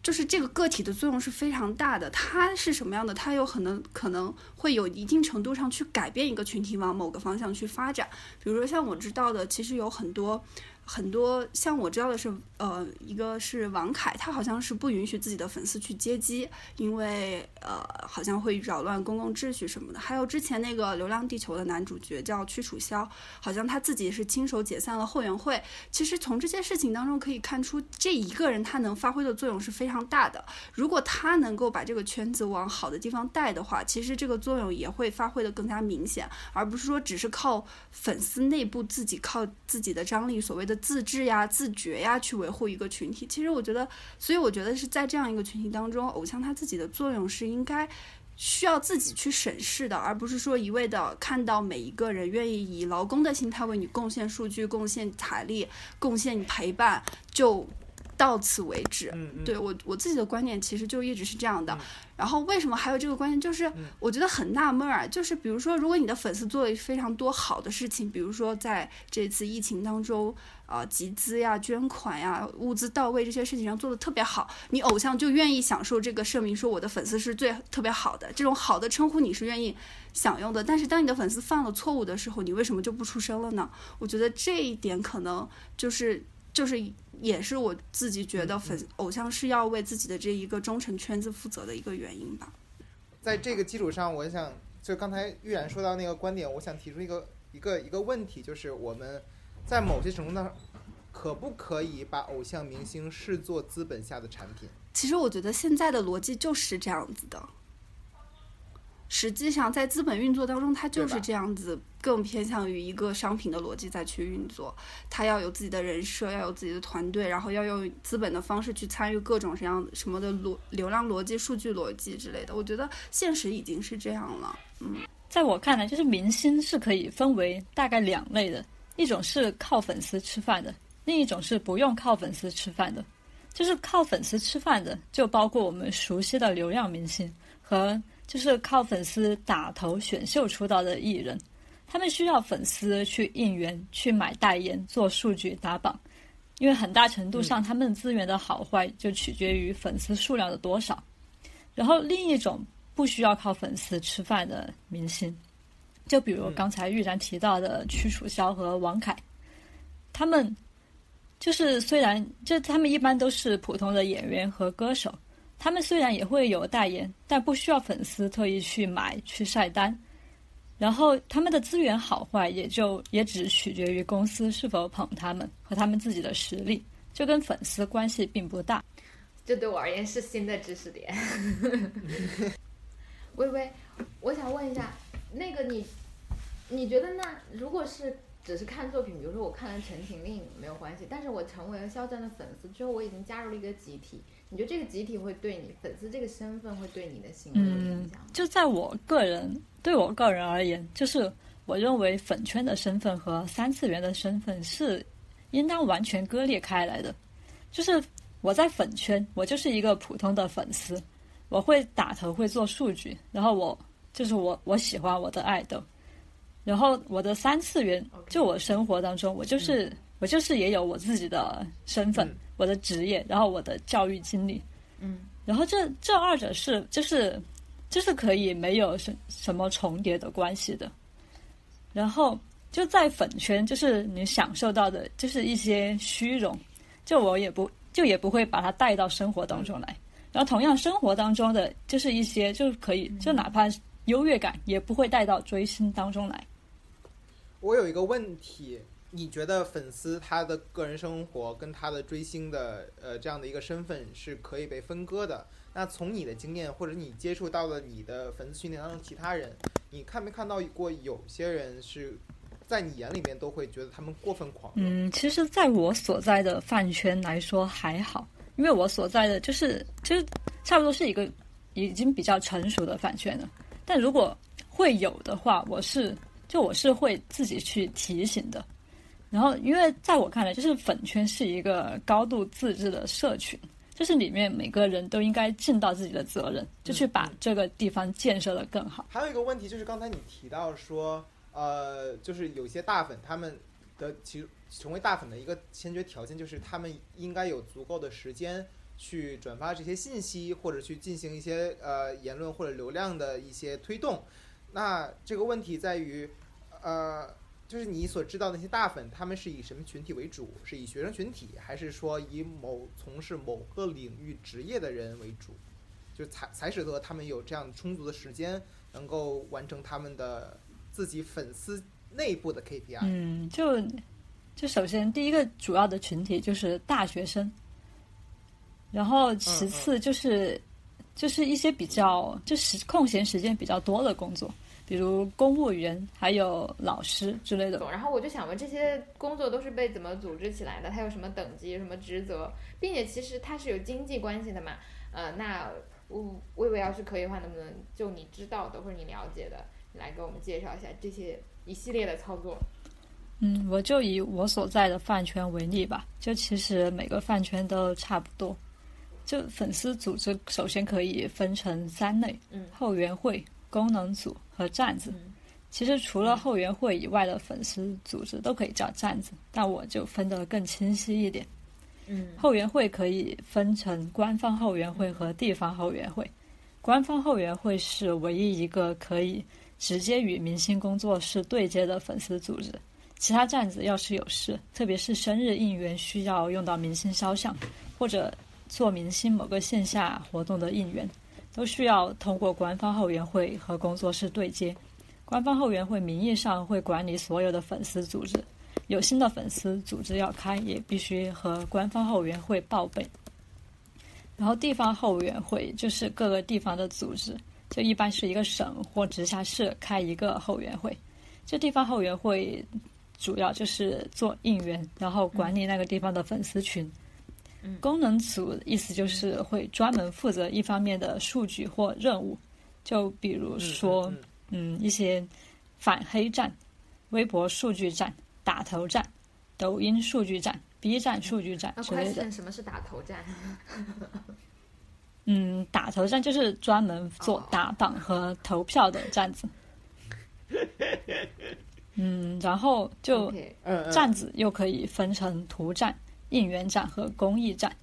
就是这个个体的作用是非常大的，它是什么样的？它有可能可能会有一定程度上去改变一个群体往某个方向去发展。比如说像我知道的，其实有很多。很多像我知道的是，呃，一个是王凯，他好像是不允许自己的粉丝去接机，因为呃，好像会扰乱公共秩序什么的。还有之前那个《流浪地球》的男主角叫屈楚萧，好像他自己是亲手解散了后援会。其实从这些事情当中可以看出，这一个人他能发挥的作用是非常大的。如果他能够把这个圈子往好的地方带的话，其实这个作用也会发挥的更加明显，而不是说只是靠粉丝内部自己靠自己的张力，所谓的。自治呀、自觉呀，去维护一个群体。其实我觉得，所以我觉得是在这样一个群体当中，偶像他自己的作用是应该需要自己去审视的，而不是说一味的看到每一个人愿意以劳工的心态为你贡献数据、贡献财力、贡献陪伴，就到此为止。对我我自己的观点其实就一直是这样的。然后为什么还有这个观念？就是我觉得很纳闷儿，就是比如说，如果你的粉丝做了非常多好的事情，比如说在这次疫情当中。啊，集资呀、捐款呀、物资到位这些事情上做的特别好，你偶像就愿意享受这个盛名，说我的粉丝是最特别好的，这种好的称呼你是愿意享用的。但是当你的粉丝犯了错误的时候，你为什么就不出声了呢？我觉得这一点可能就是就是也是我自己觉得粉偶像是要为自己的这一个忠诚圈子负责的一个原因吧。在这个基础上，我想就刚才玉然说到那个观点，我想提出一个一个一个问题，就是我们。在某些程度上，可不可以把偶像明星视作资本下的产品？其实我觉得现在的逻辑就是这样子的。实际上，在资本运作当中，它就是这样子，更偏向于一个商品的逻辑再去运作。它要有自己的人设，要有自己的团队，然后要用资本的方式去参与各种什样什么的逻流量逻辑、数据逻辑之类的。我觉得现实已经是这样了。嗯，在我看来，就是明星是可以分为大概两类的。一种是靠粉丝吃饭的，另一种是不用靠粉丝吃饭的。就是靠粉丝吃饭的，就包括我们熟悉的流量明星和就是靠粉丝打头选秀出道的艺人。他们需要粉丝去应援、去买代言、做数据打榜，因为很大程度上他们资源的好坏就取决于粉丝数量的多少。然后另一种不需要靠粉丝吃饭的明星。就比如刚才玉然提到的屈楚萧和王凯，他们就是虽然就他们一般都是普通的演员和歌手，他们虽然也会有代言，但不需要粉丝特意去买去晒单。然后他们的资源好坏也就也只取决于公司是否捧他们和他们自己的实力，就跟粉丝关系并不大。这对我而言是新的知识点。微微，我想问一下。那个你，你觉得那如果是只是看作品，比如说我看了《陈情令》没有关系，但是我成为了肖战的粉丝之后，我已经加入了一个集体，你觉得这个集体会对你粉丝这个身份会对你的行为有影响？就在我个人对我个人而言，就是我认为粉圈的身份和三次元的身份是应当完全割裂开来的。就是我在粉圈，我就是一个普通的粉丝，我会打头，会做数据，然后我。就是我，我喜欢我的爱豆，然后我的三次元，就我生活当中，我就是我就是也有我自己的身份，我的职业，然后我的教育经历，嗯，然后这这二者是就是就是可以没有什什么重叠的关系的，然后就在粉圈，就是你享受到的就是一些虚荣，就我也不就也不会把它带到生活当中来，然后同样生活当中的就是一些就可以就哪怕。优越感也不会带到追星当中来。我有一个问题，你觉得粉丝他的个人生活跟他的追星的呃这样的一个身份是可以被分割的？那从你的经验或者你接触到了你的粉丝群体当中其他人，你看没看到过有些人是在你眼里面都会觉得他们过分狂？嗯，其实，在我所在的饭圈来说还好，因为我所在的就是就是差不多是一个已经比较成熟的饭圈了。但如果会有的话，我是就我是会自己去提醒的。然后，因为在我看来，就是粉圈是一个高度自治的社群，就是里面每个人都应该尽到自己的责任，就去把这个地方建设的更好。还有一个问题就是刚才你提到说，呃，就是有些大粉他们的其成为大粉的一个先决条件就是他们应该有足够的时间去转发这些信息，或者去进行一些呃言论或者流量的一些推动。那这个问题在于，呃。就是你所知道那些大粉，他们是以什么群体为主？是以学生群体，还是说以某从事某个领域职业的人为主？就才才使得他们有这样充足的时间，能够完成他们的自己粉丝内部的 KPI。嗯，就就首先第一个主要的群体就是大学生，然后其次就是就是一些比较就是空闲时间比较多的工作。比如公务员，还有老师之类的。然后我就想问，这些工作都是被怎么组织起来的？它有什么等级、什么职责，并且其实它是有经济关系的嘛？呃，那我微微要是可以的话，能不能就你知道的或者你了解的，来给我们介绍一下这些一系列的操作？嗯，我就以我所在的饭圈为例吧。就其实每个饭圈都差不多。就粉丝组织，首先可以分成三类：嗯，后援会。功能组和站子，其实除了后援会以外的粉丝组织都可以叫站子，但我就分得更清晰一点。嗯，后援会可以分成官方后援会和地方后援会。官方后援会是唯一一个可以直接与明星工作室对接的粉丝组织，其他站子要是有事，特别是生日应援需要用到明星肖像，或者做明星某个线下活动的应援。都需要通过官方后援会和工作室对接。官方后援会名义上会管理所有的粉丝组织，有新的粉丝组织要开，也必须和官方后援会报备。然后地方后援会就是各个地方的组织，就一般是一个省或直辖市开一个后援会。这地方后援会主要就是做应援，然后管理那个地方的粉丝群。功能组意思就是会专门负责一方面的数据或任务，就比如说，嗯，一些反黑站、微博数据站、打头站、抖音数据站、B 站数据站之类的。什么是打头站？嗯，打头站就是专门做打榜和投票的站子。嗯，然后就站子又可以分成图站。应援站和公益站，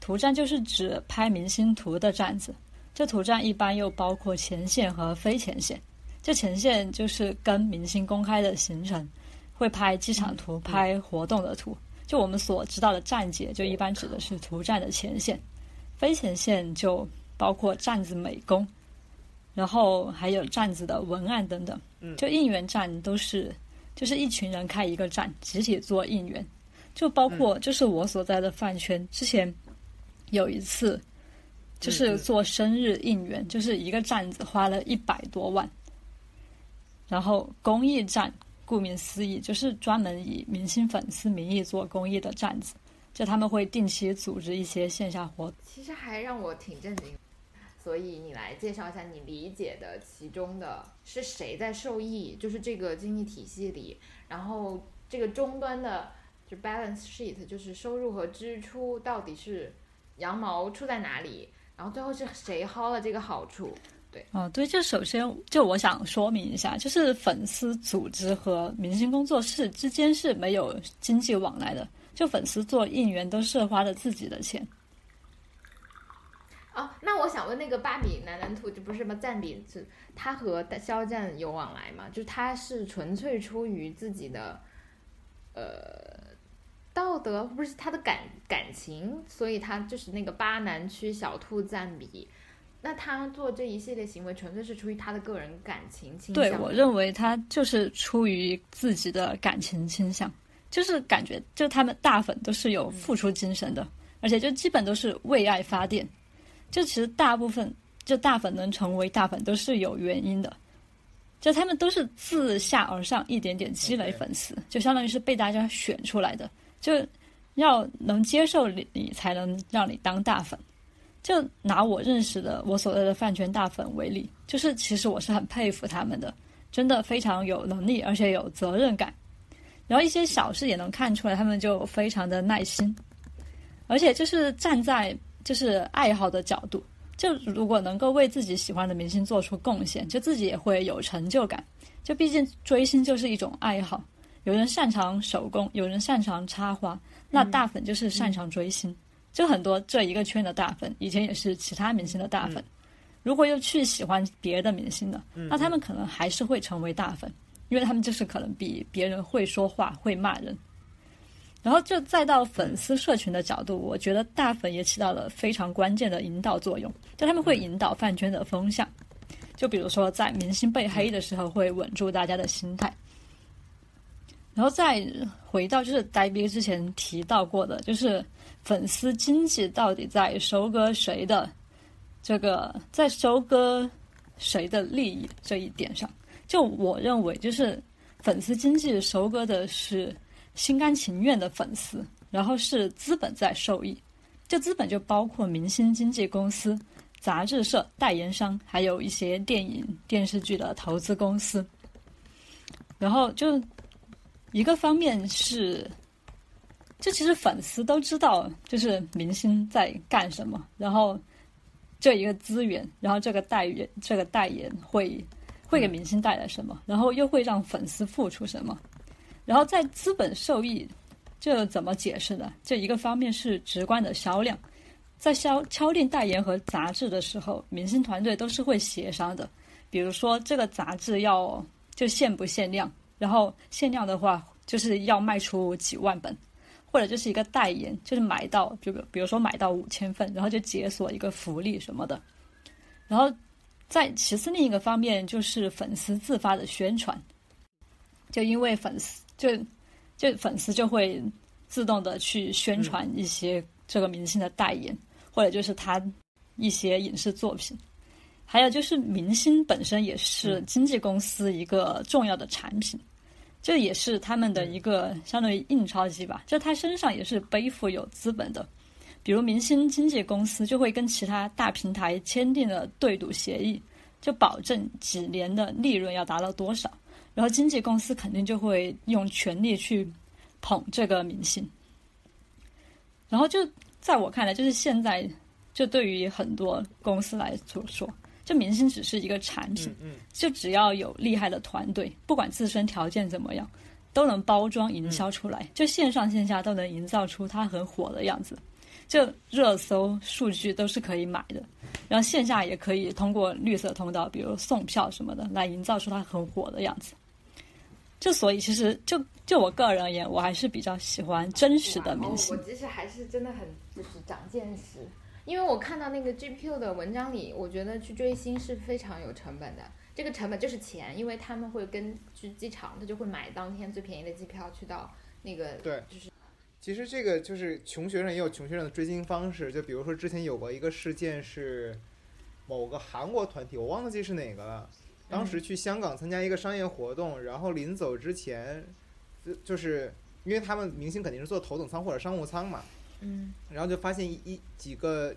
图站就是指拍明星图的站子。这图站一般又包括前线和非前线。这前线就是跟明星公开的行程，会拍机场图、拍活动的图。就我们所知道的站姐，就一般指的是图站的前线。非前线就包括站子美工，然后还有站子的文案等等。就应援站都是，就是一群人开一个站，集体做应援。就包括就是我所在的饭圈，之前有一次就是做生日应援，就是一个站子花了一百多万。然后公益站，顾名思义就是专门以明星粉丝名义做公益的站子，就他们会定期组织一些线下活动。其实还让我挺震惊，所以你来介绍一下你理解的其中的是谁在受益，就是这个经济体系里，然后这个终端的。就 balance sheet 就是收入和支出到底是羊毛出在哪里，然后最后是谁薅了这个好处？对，哦，对，就首先就我想说明一下，就是粉丝组织和明星工作室之间是没有经济往来的，就粉丝做应援都是花了自己的钱。哦，那我想问那个芭比男男兔，就不是什么赞比，是他和肖战有往来吗？就是他是纯粹出于自己的，呃。道德不是他的感感情，所以他就是那个巴南区小兔赞比。那他做这一系列行为，纯粹是出于他的个人感情倾向。对我认为他就是出于自己的感情倾向，就是感觉就他们大粉都是有付出精神的，而且就基本都是为爱发电。就其实大部分就大粉能成为大粉都是有原因的，就他们都是自下而上一点点积累粉丝就相当于是被大家选出来的，就要能接受你，你才能让你当大粉。就拿我认识的我所谓的饭圈大粉为例，就是其实我是很佩服他们的，真的非常有能力，而且有责任感。然后一些小事也能看出来，他们就非常的耐心，而且就是站在就是爱好的角度，就如果能够为自己喜欢的明星做出贡献，就自己也会有成就感。就毕竟追星就是一种爱好，有人擅长手工，有人擅长插花，那大粉就是擅长追星。就很多这一个圈的大粉，以前也是其他明星的大粉，如果又去喜欢别的明星的，那他们可能还是会成为大粉，因为他们就是可能比别人会说话，会骂人。然后就再到粉丝社群的角度，我觉得大粉也起到了非常关键的引导作用，就他们会引导饭圈的风向。就比如说在明星被黑的时候，会稳住大家的心态。然后再回到就是呆逼之前提到过的，就是粉丝经济到底在收割谁的这个在收割谁的利益这一点上，就我认为就是粉丝经济收割的是心甘情愿的粉丝，然后是资本在受益。这资本就包括明星经纪公司、杂志社、代言商，还有一些电影、电视剧的投资公司。然后就一个方面是，这其实粉丝都知道，就是明星在干什么，然后这一个资源，然后这个代言，这个代言会会给明星带来什么，然后又会让粉丝付出什么，然后在资本受益，这怎么解释呢？这一个方面是直观的销量，在销敲定代言和杂志的时候，明星团队都是会协商的，比如说这个杂志要就限不限量。然后限量的话，就是要卖出几万本，或者就是一个代言，就是买到，就比如说买到五千份，然后就解锁一个福利什么的。然后在其次另一个方面就是粉丝自发的宣传，就因为粉丝就就粉丝就会自动的去宣传一些这个明星的代言，或者就是他一些影视作品。还有就是明星本身也是经纪公司一个重要的产品。这也是他们的一个相当于印钞机吧，就他身上也是背负有资本的，比如明星经纪公司就会跟其他大平台签订了对赌协议，就保证几年的利润要达到多少，然后经纪公司肯定就会用全力去捧这个明星，然后就在我看来，就是现在就对于很多公司来说。这明星只是一个产品，就只要有厉害的团队，不管自身条件怎么样，都能包装营销出来，就线上线下都能营造出它很火的样子。就热搜数据都是可以买的，然后线下也可以通过绿色通道，比如送票什么的，来营造出它很火的样子。就所以其实就就我个人而言，我还是比较喜欢真实的明星。我其实还是真的很就是长见识。因为我看到那个 GQ 的文章里，我觉得去追星是非常有成本的。这个成本就是钱，因为他们会根据机场，他就会买当天最便宜的机票去到那个。对，就是其实这个就是穷学生也有穷学生的追星方式。就比如说之前有过一个事件是某个韩国团体，我忘记是哪个了。当时去香港参加一个商业活动，然后临走之前，就就是因为他们明星肯定是坐头等舱或者商务舱嘛。嗯，然后就发现一一几个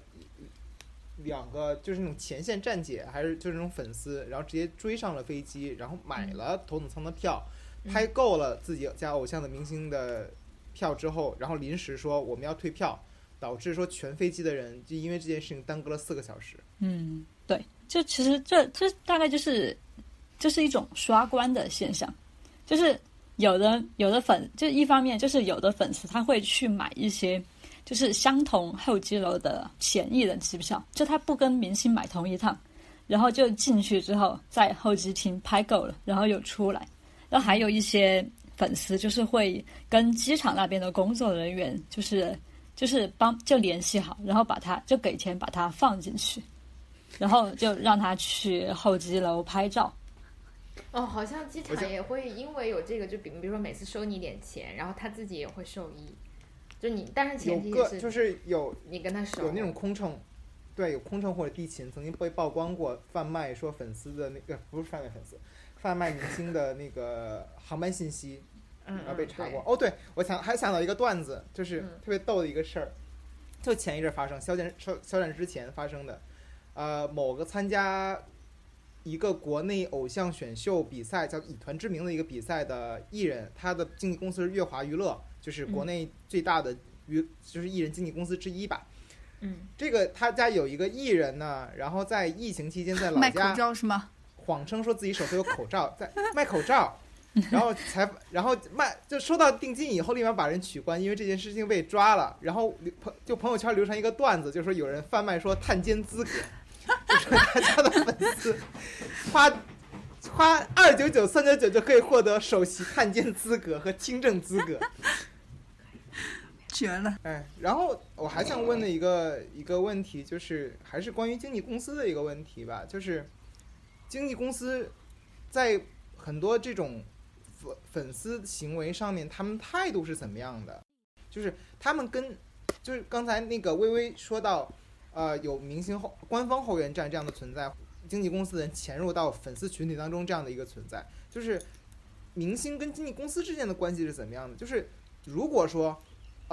两个就是那种前线站姐，还是就是那种粉丝，然后直接追上了飞机，然后买了头等舱的票，拍够了自己家偶像的明星的票之后，然后临时说我们要退票，导致说全飞机的人就因为这件事情耽搁了四个小时。嗯，对，就其实这这大概就是这是一种刷关的现象，就是有的有的粉，就一方面就是有的粉丝他会去买一些。就是相同候机楼的便宜的机票，就他不跟明星买同一趟，然后就进去之后在候机厅拍够了，然后又出来。然后还有一些粉丝就是会跟机场那边的工作人员，就是就是帮就联系好，然后把他就给钱把他放进去，然后就让他去候机楼拍照。哦，好像机场也会因为有这个，就比比如说每次收你点钱，然后他自己也会受益。就你，但是前提是就是有你跟他熟，有那种空乘，对，有空乘或者地勤曾经被曝光过贩卖说粉丝的那个不是贩卖粉丝，贩卖明星的那个航班信息，嗯，然后被查嗯过。。哦，对，我想还想到一个段子，就是嗯特别逗的一个事儿，就前一阵发生，肖战肖肖战之前发生的，呃，某个参加一个国内偶像选秀比赛叫以团之名的一个比赛的艺人，他的经纪公司是乐华娱乐，就是国嗯内最大的娱，就是艺人经纪公司之一吧。嗯这个他家有一个艺人呢，然后在疫情期间在老卖口家罩是吗？谎称说自己手头有口罩，在卖口罩，然后才然后卖就收到定金以后，立马把人取关，因为这件事情被抓了。然后就朋友圈流传一个段子，就说有人贩卖说探监资格，就说他家的粉丝花花二九九、三九九就可以获得首席探监资格和听证资格。绝了！哎，然后我还想问的一个一个问题，就是还是关于经纪公司的一个问题吧，就是经纪公司在很多这种粉粉丝行为上面，他们态度是怎么样的？就是他们跟就是刚才那个微微说到，呃，有明星后官方后援站这样的存在，经纪公司的人潜入到粉丝群体当中这样的一个存在，就是明星跟经纪公司之间的关系是怎么样的？就是如果说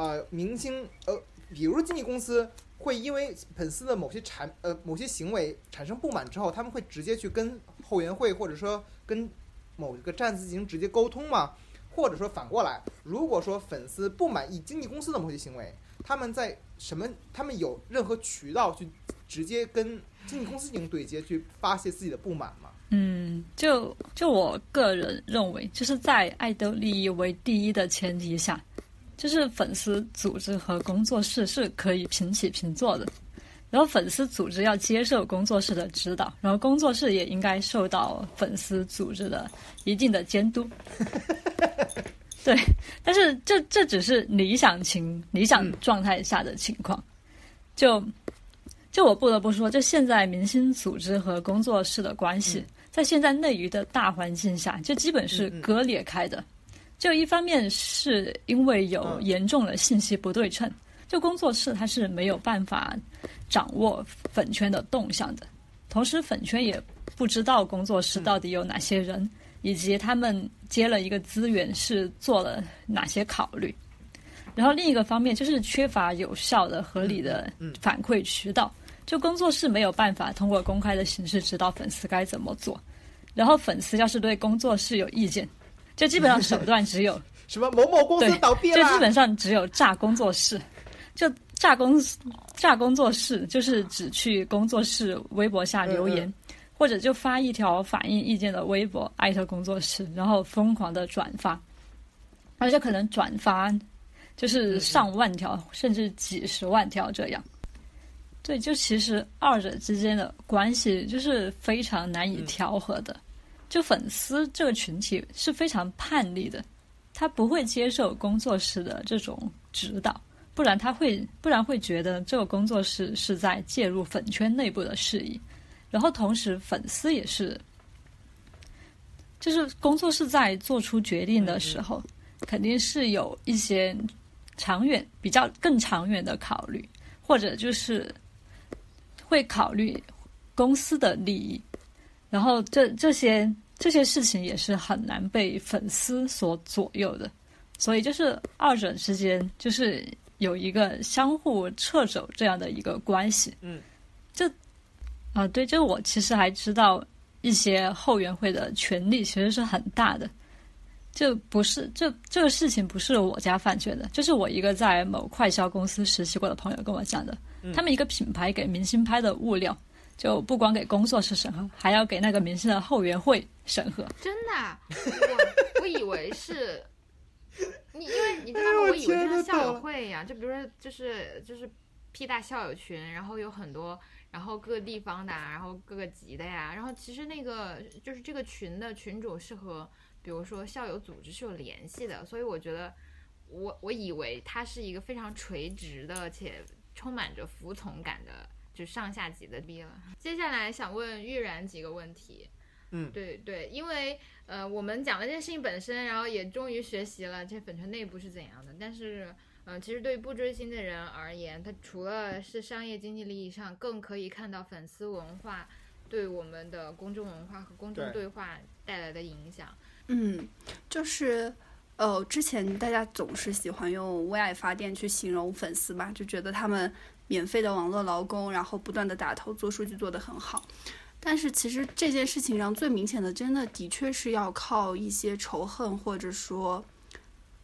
呃，明星呃，比如经纪公司会因为粉丝的某些产呃某些行为产生不满之后，他们会直接去跟后援会或者说跟某一个站子进行直接沟通吗？或者说反过来，如果说粉丝不满意经纪公司的某些行为，他们在什么？他们有任何渠道去直接跟经纪公司进行对接，去发泄自己的不满吗？嗯，就就我个人认为，就是在爱豆利益为第一的前提下，就是粉丝组织和工作室是可以平起平坐的。然后粉丝组织要接受工作室的指导，然后工作室也应该受到粉丝组织的一定的监督。对，但是这这只是理想情理想状态下的情况，就就我不得不说，就现在明星组织和工作室的关系，在现在内娱的大环境下，就基本是割裂开的。就一方面是因为有嗯严重的信息不对称，就工作室它是没有办法掌握粉圈的动向的，同时粉圈也不知道工作室到底有哪些人，以及他们接了一个资源是做了哪些考虑。然后另一个方面就是缺乏有效的、合理的反馈渠道，就工作室没有办法通过公开的形式指导粉丝该怎么做。然后粉丝要是对工作室有意见，就基本上手段只有 什么某某公司倒闭了？就基本上只有炸工作室，就炸公炸工作室，就是只去工作室微博下留言，嗯或者就发一条反映意见的微博，艾特工作室，然后疯狂的转发，而且可能转发就是上万条，甚至几十万条这样。对，就其实二者之间的关系就是非常难以调和的。就粉丝这个群体是非常叛逆的，他不会接受工作室的这种指导，不然他会，不然会觉得这个工作室是在介入粉圈内部的事宜。然后同时，粉丝也是，就是工作室在做出决定的时候，肯定是有一些长远、比较更长远的考虑，或者就是会考虑公司的利益。然后这这些这些事情也是很难被粉丝所左右的，所以就是二者之间就是有一个相互掣肘这样的一个关系。嗯，这啊、对，就我其实还知道一些后援会的权力其实是很大的。就不是这这个事情不是我家饭圈的，就是我一个在某快销公司实习过的朋友跟我讲的。他们一个品牌给明星拍的物料，就不光给工作室审核，还要给那个明星的后援会审核。真的啊、我我以为是，你因为你知道吗？我以为就像校友会一样，就比如说就是就是 P 大校友群，然后有很多，然后各个地方的啊，然后各个级的呀，然后其实那个就是这个群的群主是和比如说校友组织是有联系的，所以我觉得我我以为它是一个非常垂直的且充满着服从感的。就上下级的逼了。接下来想问玉然几个问题。嗯对对，因为呃，我们讲了这件事情本身，然后也终于学习了这粉圈内部是怎样的。但是，嗯、其实对于不追星的人而言，他除了是商业经济利益上，更可以看到粉丝文化对我们的公众文化和公众对对话带来的影响。嗯，就是呃，之前大家总是喜欢用为爱发电去形容粉丝吧，就觉得他们免费的网络劳工，然后不断的打头做数据做得很好。但是其实这件事情上最明显的，真的的确是要靠一些仇恨或者说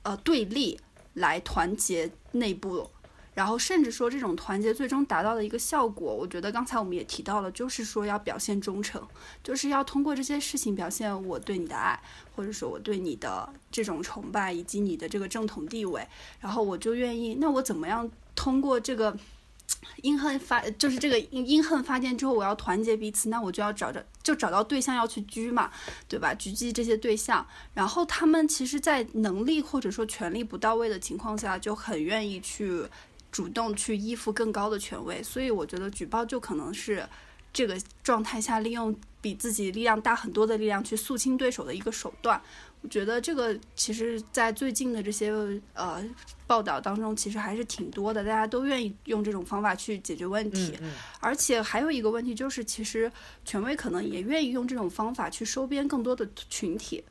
呃对立来团结内部。然后甚至说这种团结最终达到的一个效果，我觉得刚才我们也提到了，就是说要表现忠诚，就是要通过这些事情表现我对你的爱，或者说我对你的这种崇拜，以及你的这个正统地位，然后我就愿意，那我怎么样通过这个因恨发，就是这个因因恨发电之后，我要团结彼此，那我就要找着就找到对象要去狙嘛，对吧？狙击这些对象，然后他们其实，在能力或者说权力不到位的情况下，就很愿意去主动去依附更高的权威，所以我觉得举报就可能是这个状态下利用比自己力量大很多的力量去肃清对手的一个手段。我觉得这个其实，在最近的这些呃报道当中，其实还是挺多的，大家都愿意用这种方法去解决问题。嗯而且还有一个问题就是，其实权威可能也愿意用这种方法去收编更多的群体，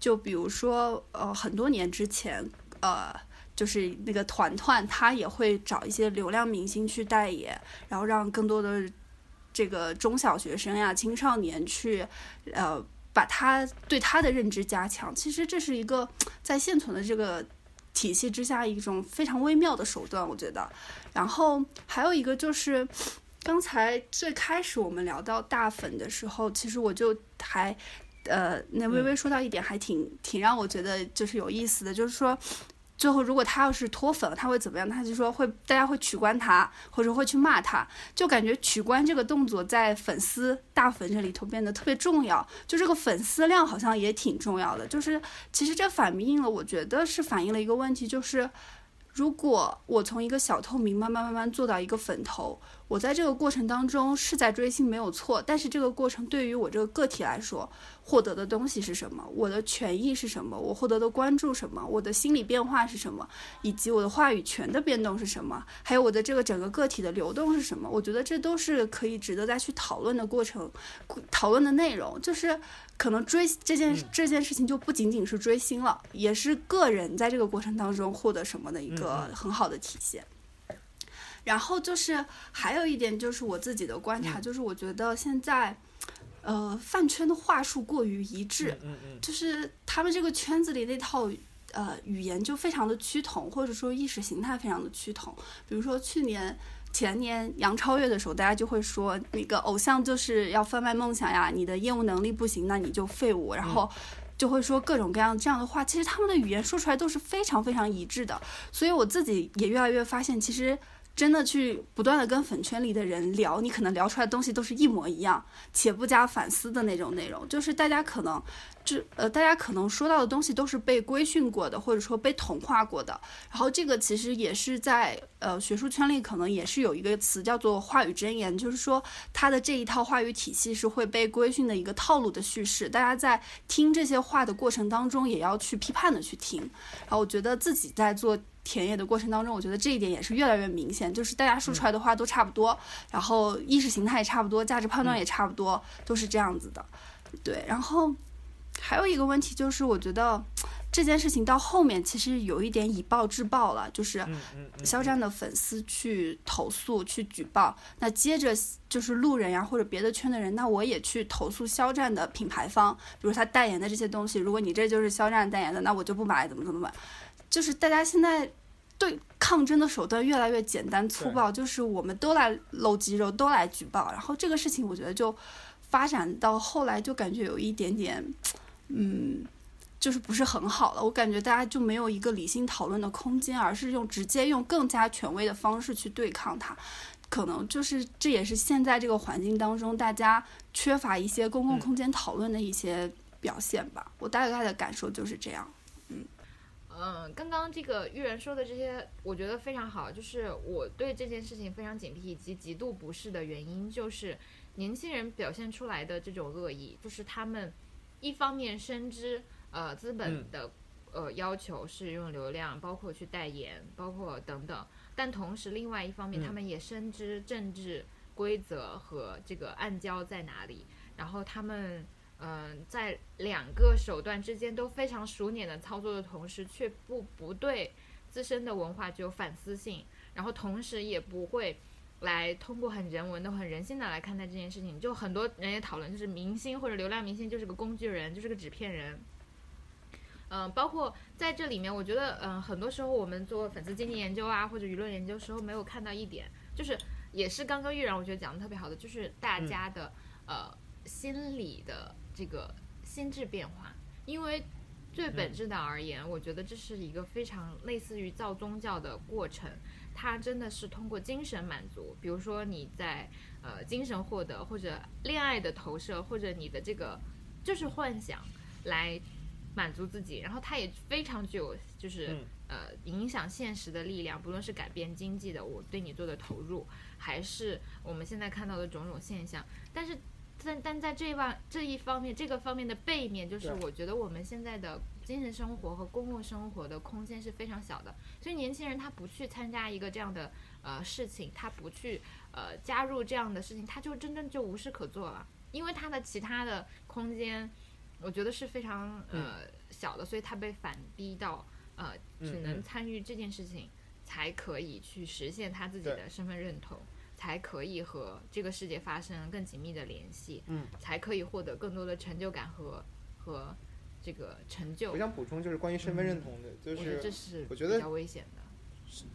就比如说，呃，很多年之前，呃，就是那个团团，他也会找一些流量明星去代言，然后让更多的这个中小学生呀、青少年去，呃，把他对他的认知加强。其实这是一个在现存的这个体系之下一种非常微妙的手段，我觉得。然后还有一个就是，刚才最开始我们聊到大粉的时候，其实我就还，呃，那微微说到一点还挺挺让我觉得就是有意思的，就是说。最后，如果他要是脱粉了，他会怎么样？他就说会，大家会取关他，或者会去骂他，就感觉取关这个动作在粉丝大粉这里头变得特别重要。就这个粉丝量好像也挺重要的。就是其实这反映了，我觉得是反映了一个问题，就是如果我从一个小透明慢慢慢慢做到一个粉头，我在这个过程当中是在追星没有错，但是这个过程对于我这个个体来说，获得的东西是什么？我的权益是什么？我获得的关注什么？我的心理变化是什么？以及我的话语权的变动是什么？还有我的这个整个个体的流动是什么？我觉得这都是可以值得再去讨论的过程，讨论的内容。就是可能追这件这件事情就不仅仅是追星了，也是个人在这个过程当中获得什么的一个很好的体现。然后就是还有一点，就是我自己的观察，就是我觉得现在，呃，饭圈的话术过于一致，嗯嗯就是他们这个圈子里那套呃语言就非常的趋同，或者说意识形态非常的趋同。比如说去年、前年杨超越的时候，大家就会说那个偶像就是要贩卖梦想呀，你的业务能力不行，那你就废物，然后。就会说各种各样这样的话，其实他们的语言说出来都是非常非常一致的，所以我自己也越来越发现，其实真的去不断的跟粉圈里的人聊，你可能聊出来的东西都是一模一样，且不加反思的那种内容，就是大家可能。这呃，大家可能说到的东西都是被规训过的，或者说被同化过的。然后这个其实也是在呃学术圈里可能也是有一个词叫做话语箴言，就是说它的这一套话语体系是会被规训的一个套路的叙事。大家在听这些话的过程当中，也要去批判的去听。然后我觉得自己在做田野的过程当中，我觉得这一点也是越来越明显，就是大家说出来的话都差不多，然后意识形态也差不多，价值判断也差不多，都是这样子的。对，然后。还有一个问题就是，我觉得这件事情到后面其实有一点以暴制暴了，就是肖战的粉丝去投诉、去举报，那接着就是路人呀或者别的圈的人，那我也去投诉肖战的品牌方，比如他代言的这些东西，如果你这就是肖战代言的，那我就不买，怎么怎么买？就是大家现在对抗争的手段越来越简单粗暴，就是我们都来露肌肉，都来举报，然后这个事情我觉得就发展到后来就感觉有一点点。嗯，就是不是很好了。我感觉大家就没有一个理性讨论的空间，而是用直接用更加权威的方式去对抗它。可能就是这也是现在这个环境当中大家缺乏一些公共空间讨论的一些表现吧。我大概的感受就是这样。嗯嗯，刚刚这个玉人说的这些，我觉得非常好。就是我对这件事情非常警惕以及极度不适的原因，就是年轻人表现出来的这种恶意，就是他们。一方面深知，呃，资本的呃要求是用流量，包括去代言，包括等等。但同时，另外一方面，他们也深知政治规则和这个暗礁在哪里，然后他们嗯、在两个手段之间都非常熟练的操作的同时，却不不对自身的文化具有反思性，然后同时也不会来通过很人文的、很人性的来看待这件事情。就很多人也讨论，就是明星或者流量明星就是个工具人，就是个纸片人。嗯、包括在这里面，我觉得，嗯、很多时候我们做粉丝经济研究啊，或者舆论研究时候，没有看到一点，就是也是刚刚玉然我觉得讲的特别好的，就是大家的、呃心理的这个心智变化，因为最本质的而言，我觉得这是一个非常类似于造宗教的过程，它真的是通过精神满足，比如说你在呃精神获得，或者恋爱的投射，或者你的这个就是幻想来满足自己，然后它也非常具有就是、嗯。呃影响现实的力量，不论是改变经济的我对你做的投入，还是我们现在看到的种种现象，但是。但但在这一方这一方面，这个方面的背面，就是我觉得我们现在的精神生活和公共生活的空间是非常小的，所以年轻人他不去参加一个这样的呃事情，他不去呃加入这样的事情，他就真正就无事可做了，因为他的其他的空间，我觉得是非常呃小的，所以他被反逼到呃只能参与这件事情，才可以去实现他自己的身份认同。才可以和这个世界发生更紧密的联系，嗯，才可以获得更多的成就感和和这个成就我。想补充就是关于身份认同的，就是这是是我觉得比较危险的。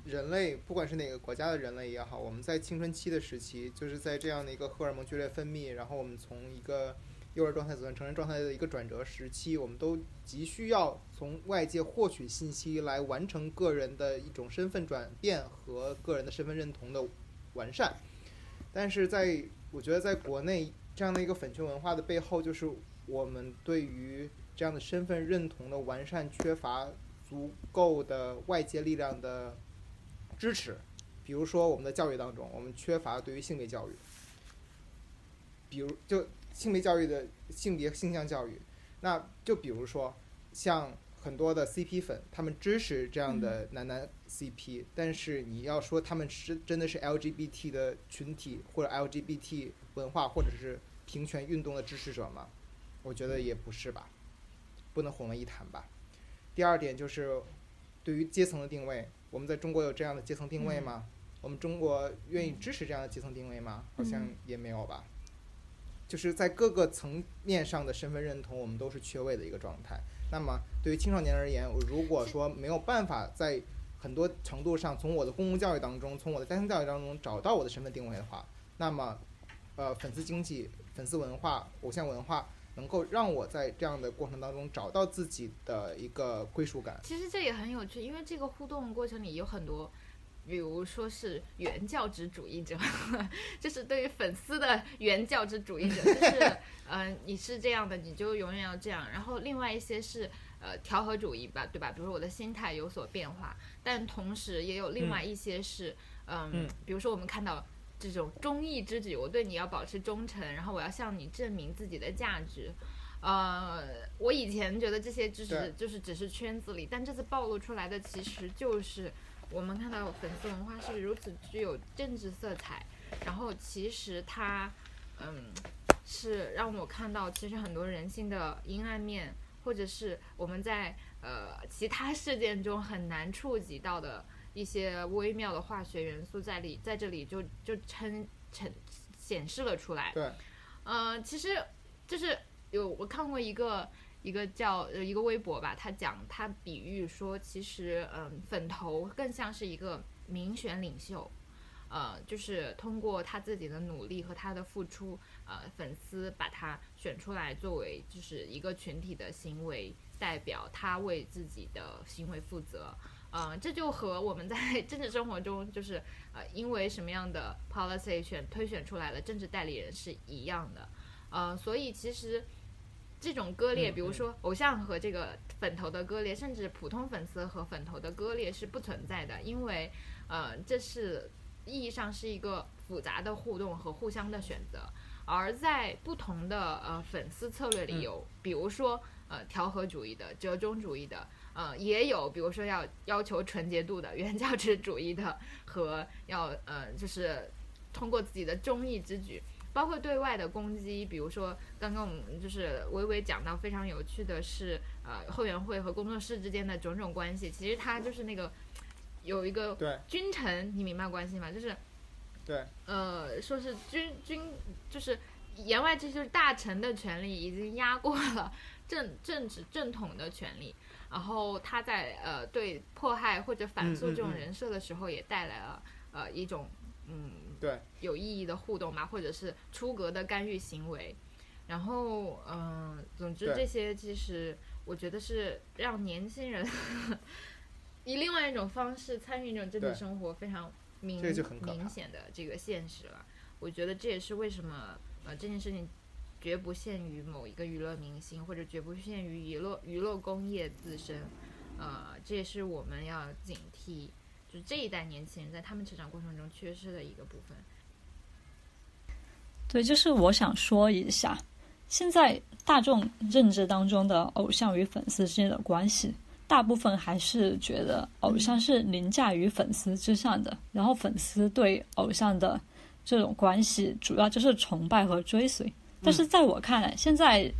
人类不管是哪个国家的人类也好，我们在青春期的时期，就是在这样的一个荷尔蒙剧烈分泌，然后我们从一个幼儿状态走向成人状态的一个转折时期，我们都急需要从外界获取信息来完成个人的一种身份转变和个人的身份认同的完善。但是在我觉得在国内这样的一个粉圈文化的背后，就是我们对于这样的身份认同的完善缺乏足够的外界力量的支持。比如说，我们的教育当中，我们缺乏对于性别教育，比如就性别教育的性别性向教育。那就比如说，像很多的 CP 粉，他们支持这样的男男 CP，、但是你要说他们是真的是 LGBT 的群体或者 LGBT 文化或者是平权运动的支持者吗？我觉得也不是吧，不能混为一谈吧。第二点就是对于阶层的定位，我们在中国有这样的阶层定位吗？我们中国愿意支持这样的阶层定位吗？好像也没有吧。就是在各个层面上的身份认同，我们都是缺位的一个状态。那么对于青少年而言，我如果说没有办法在很多程度上从我的公共教育当中，从我的家庭教育当中找到我的身份定位的话，那么，呃，粉丝经济、粉丝文化、偶像文化，能够让我在这样的过程当中找到自己的一个归属感。其实这也很有趣，因为这个互动过程里有很多，比如说是原教旨主义者，就是对于粉丝的原教旨主义者，就是嗯、呃你是这样的，你就永远要这样。然后另外一些是呃调和主义吧，对吧？比如说我的心态有所变化，但同时也有另外一些是嗯，嗯比如说我们看到。这种忠义之举，我对你要保持忠诚，然后我要向你证明自己的价值，呃，我以前觉得这些知识就是只是圈子里，但这次暴露出来的其实就是我们看到粉丝文化是如此具有政治色彩，然后其实它，嗯，是让我看到其实很多人性的阴暗面，或者是我们在呃其他事件中很难触及到的一些微妙的化学元素在里，在这里就就呈呈 显示了出来。对，呃，其实就是有我看过一个一个叫呃一个微博吧，他讲他比喻说，其实嗯、粉头更像是一个民选领袖。呃，就是通过他自己的努力和他的付出，呃，粉丝把他选出来作为就是一个群体的行为代表，他为自己的行为负责。呃，这就和我们在 政治生活中，就是呃，因为什么样的 policy 选推选出来的政治代理人是一样的。呃，所以其实这种割裂，嗯比如说偶像和这个粉头的割裂，甚至普通粉丝和粉头的割裂是不存在的，因为呃，这是意义上是一个复杂的互动和互相的选择。而在不同的呃粉丝策略里嗯。有，比如说呃调和主义的、折中主义的，呃也有比如说要要求纯洁度的原教旨主义的和要呃就是通过自己的忠义之举，包括对外的攻击，比如说刚刚我们就是微微讲到非常有趣的是，呃，后援会和工作室之间的种种关系，其实它就是那个有一个君臣，你明白关系吗？就是对，呃，说是君君就是言外之意就是大臣的权利已经压过了政政治正统的权利，然后他在呃对迫害或者反诉这种人设的时候，也带来了呃一种嗯对有意义的互动吧，或者是出格的干预行为。然后嗯、总之这些其实我觉得是让年轻人 以另外一种方式参与这种政治生活非常明明显的这个现实了。我觉得这也是为什么呃这件事情绝不限于某一个娱乐明星，或者绝不限于娱乐娱乐工业自身。呃，这也是我们要警惕，就是这一代年轻人在他们成长过程中缺失的一个部分。对，就是我想说一下，现在大众认知当中的偶像与粉丝之间的关系，大部分还是觉得偶像是凌驾于粉丝之上的，然后粉丝对偶像的这种关系主要就是崇拜和追随。但是在我看来，现在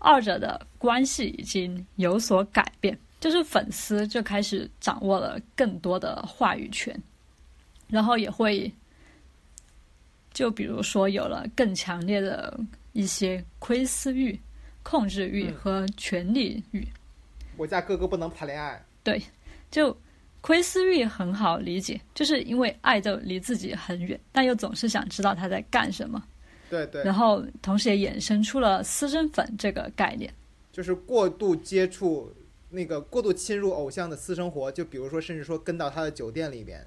二者的关系已经有所改变，就是粉丝就开始掌握了更多的话语权，然后也会。就比如说有了更强烈的一些窥私欲、控制欲嗯和权力欲。我家哥哥不能谈恋爱，对就窥私欲很好理解，就是因为爱豆离自己很远，但又总是想知道他在干什么，对对，然后同时也衍生出了私生粉这个概念。就是过度接触那个过度侵入偶像的私生活，就比如说甚至说跟到他的酒店里边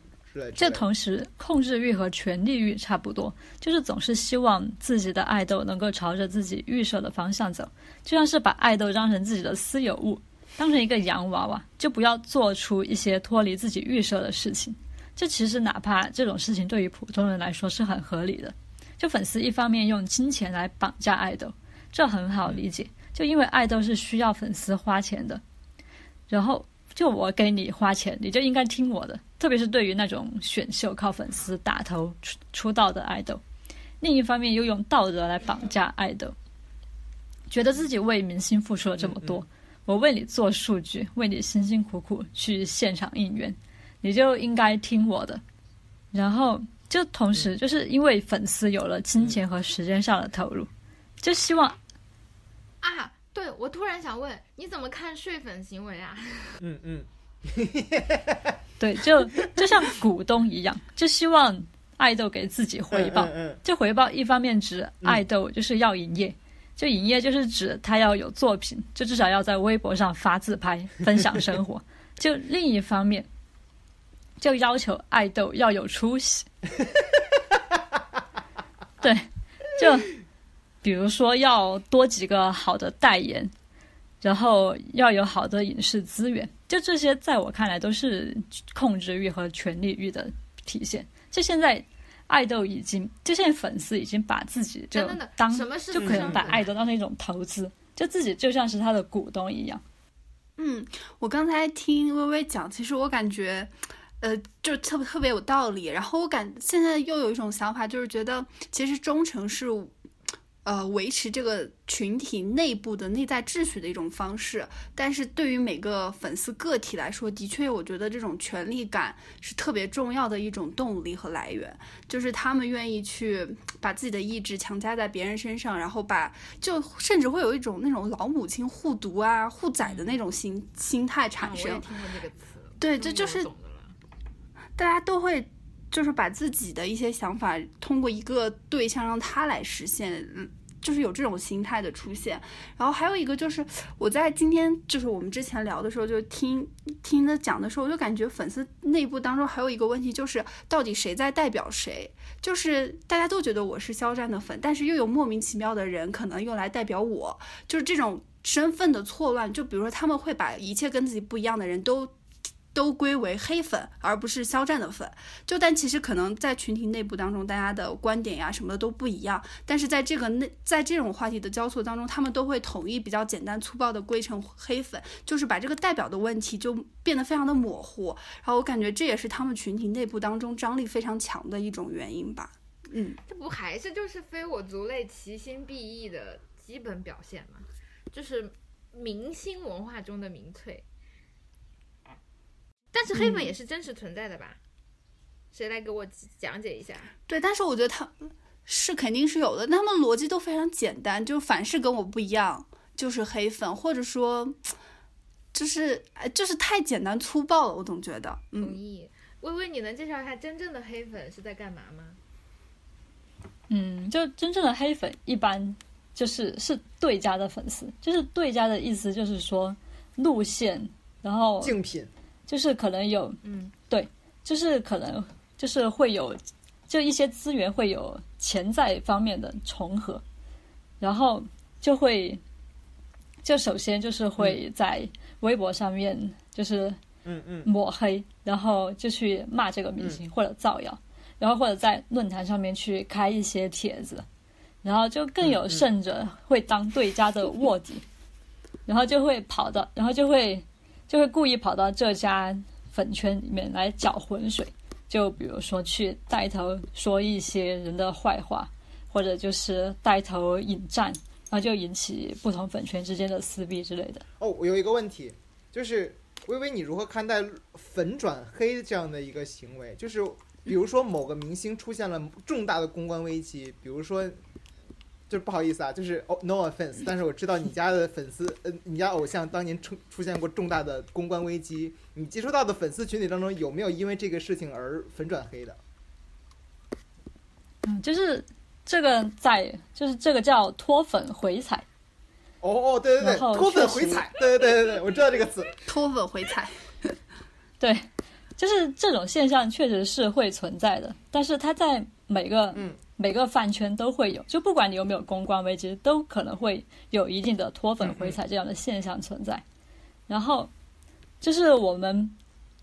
这。同时，控制欲和权力欲差不多，就是总是希望自己的爱豆能够朝着自己预设的方向走，就像是把爱豆当成自己的私有物，当成一个洋娃娃，就不要做出一些脱离自己预设的事情。这其实哪怕这种事情对于普通人来说是很合理的。就粉丝一方面用金钱来绑架爱豆，这很好理解，就因为爱豆是需要粉丝花钱的，然后就我给你花钱，你就应该听我的。特别是对于那种选秀靠粉丝打头出出道的爱豆，另一方面又用道德来绑架爱豆，觉得自己为明星付出了这么多，我为你做数据，为你辛辛苦苦去现场应援，你就应该听我的。然后就同时就是因为粉丝有了金钱和时间上的投入，就希望啊，对我突然想问，你怎么看睡粉行为啊？嗯 嗯，对，就就像股东一样，就希望爱豆给自己回报。嗯嗯这回报一方面指爱豆就是要营业，就营业就是指他要有作品，就至少要在微博上发自拍分享生活。就另一方面，就要求爱豆要有出息。对，就比如说要多几个好的代言，然后要有好的影视资源，就这些在我看来都是控制欲和权力欲的体现。就现在。爱豆已经，就现在粉丝已经把自己就当什么是就可能把爱豆当成一种投资，就自己就像是他的股东一样。嗯，我刚才听微微讲，其实我感觉，呃，就特别特别有道理。然后我感现在又有一种想法，就是觉得其实忠诚是，呃，维持这个群体内部的内在秩序的一种方式。但是对于每个粉丝个体来说，的确，我觉得这种权力感是特别重要的一种动力和来源，就是他们愿意去把自己的意志强加在别人身上，然后把就甚至会有一种那种老母亲护犊啊、护崽的那种心心态啊产生。我也听过这个词。对，嗯这就是大家都会就是把自己的一些想法通过一个对象让他来实现，嗯，就是有这种心态的出现。然后还有一个就是我在今天就是我们之前聊的时候就听听他讲的时候，我就感觉粉丝内部当中还有一个问题就是到底谁在代表谁？就是大家都觉得我是肖战的粉，但是又有莫名其妙的人可能用来代表我，就是这种身份的错乱。就比如说他们会把一切跟自己不一样的人都。都归为黑粉，而不是肖战的粉。就但其实可能在群体内部当中，大家的观点呀什么的都不一样。但是在这个内，在这种话题的交错当中，他们都会统一比较简单粗暴的归成黑粉，就是把这个代表的问题就变得非常的模糊。然后我感觉这也是他们群体内部当中张力非常强的一种原因吧。嗯，这不还是就是非我族类，其心必异的基本表现吗？就是明星文化中的民粹。但是黑粉也是真实存在的吧？谁来给我讲解一下？对，但是我觉得他是肯定是有的，他们逻辑都非常简单，就凡是跟我不一样就是黑粉，或者说就是哎就是太简单粗暴了，我总觉得，嗯，同意。微微，你能介绍一下真正的黑粉是在干嘛吗？嗯，就真正的黑粉一般就是是对家的粉丝，就是对家的意思就是说路线，然后竞品，就是可能有嗯，对就是可能就是会有，就一些资源会有潜在方面的重合，然后就会，就首先就是会在微博上面就是嗯嗯。抹黑，然后就去骂这个明星或者造谣，然后或者在论坛上面去开一些帖子，然后就更有甚者会当对家的卧底，然后就会跑到，然后就会就会故意跑到这家粉圈里面来搅浑水，就比如说去带头说一些人的坏话，或者就是带头引战，然后就引起不同粉圈之间的撕逼之类的。哦，我有一个问题，就是微微，你如何看待粉转黑这样的一个行为？就是比如说某个明星出现了重大的公关危机，比如说，就是不好意思啊，就是哦，no offense，但是我知道你家的粉丝，呃，你家偶像当年出出现过重大的公关危机，你接触到的粉丝群体当中有没有因为这个事情而粉转黑的？嗯，就是这个在，就是这个叫脱粉回踩。哦哦，对对对，脱粉回踩，对对对对对，我知道这个词。脱粉回踩，对，就是这种现象确实是会存在的，但是它在每个、嗯每个饭圈都会有，就不管你有没有公关危机，都可能会有一定的脱粉回踩这样的现象存在。然后就是我们，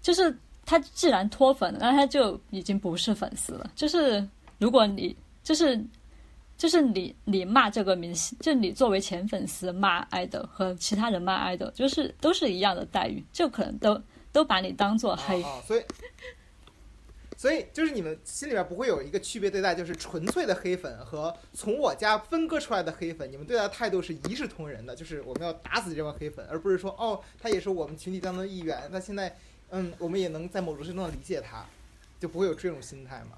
就是他既然脱粉，那他就已经不是粉丝了。就是如果你就是就是你你骂这个明星，就你作为前粉丝骂爱豆和其他人骂爱豆，就是都是一样的待遇，就可能都都把你当做黑。所以就是你们心里边不会有一个区别对待，就是纯粹的黑粉和从我家分割出来的黑粉，你们对待的态度是一视同仁的，就是我们要打死这帮黑粉，而不是说 哦，他也是我们群体当中的一员，那现在嗯，我们也能在某种程度上理解他，就不会有这种心态嘛？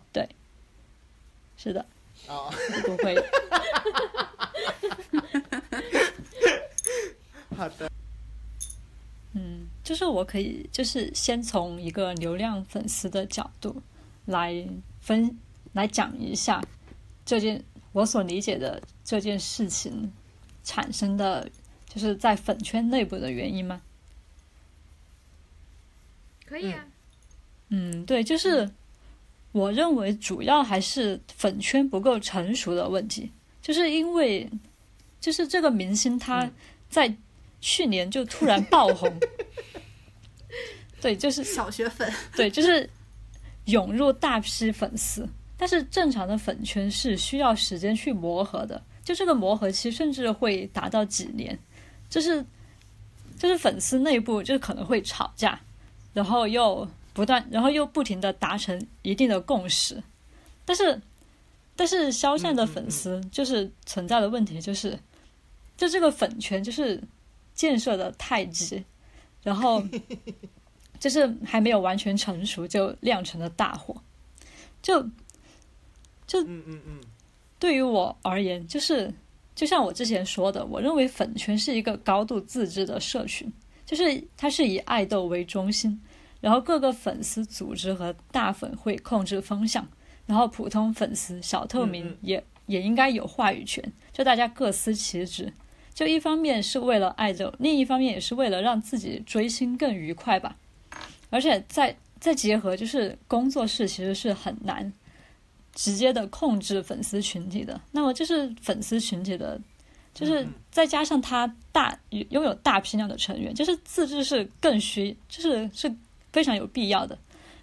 是的，啊，不会。好的，嗯，就是我可以，就是先从一个流量粉丝的角度来分来讲一下这件我所理解的这件事情产生的，就是在粉圈内部的原因吗？可以啊。嗯，对，就是我认为主要还是粉圈不够成熟的问题，就是因为就是这个明星他嗯。在去年就突然爆红，对，就是小学粉，对，就是涌入大批粉丝，但是正常的粉圈是需要时间去磨合的，就这个磨合期甚至会达到几年，就是就是粉丝内部就可能会吵架，然后又不断，然后又不停的达成一定的共识，但是但是肖战的粉丝就是存在的问题就是，就这个粉圈就是建设的太急，然后。就是还没有完全成熟就酿成了大祸。就嗯嗯嗯，对于我而言，就是就像我之前说的，我认为粉圈是一个高度自治的社群，就是它是以爱豆为中心，然后各个粉丝组织和大粉会控制风向，然后普通粉丝、小透嗯嗯明也、也应该有话语权，就大家各司其职。就一方面是为了爱豆，另一方面也是为了让自己追星更愉快吧。而且再再结合，就是工作室其实是很难直接的控制粉丝群体的。那么就是粉丝群体的，就是再加上他大拥有大批量的成员，就是自制是更需，就是是非常有必要的。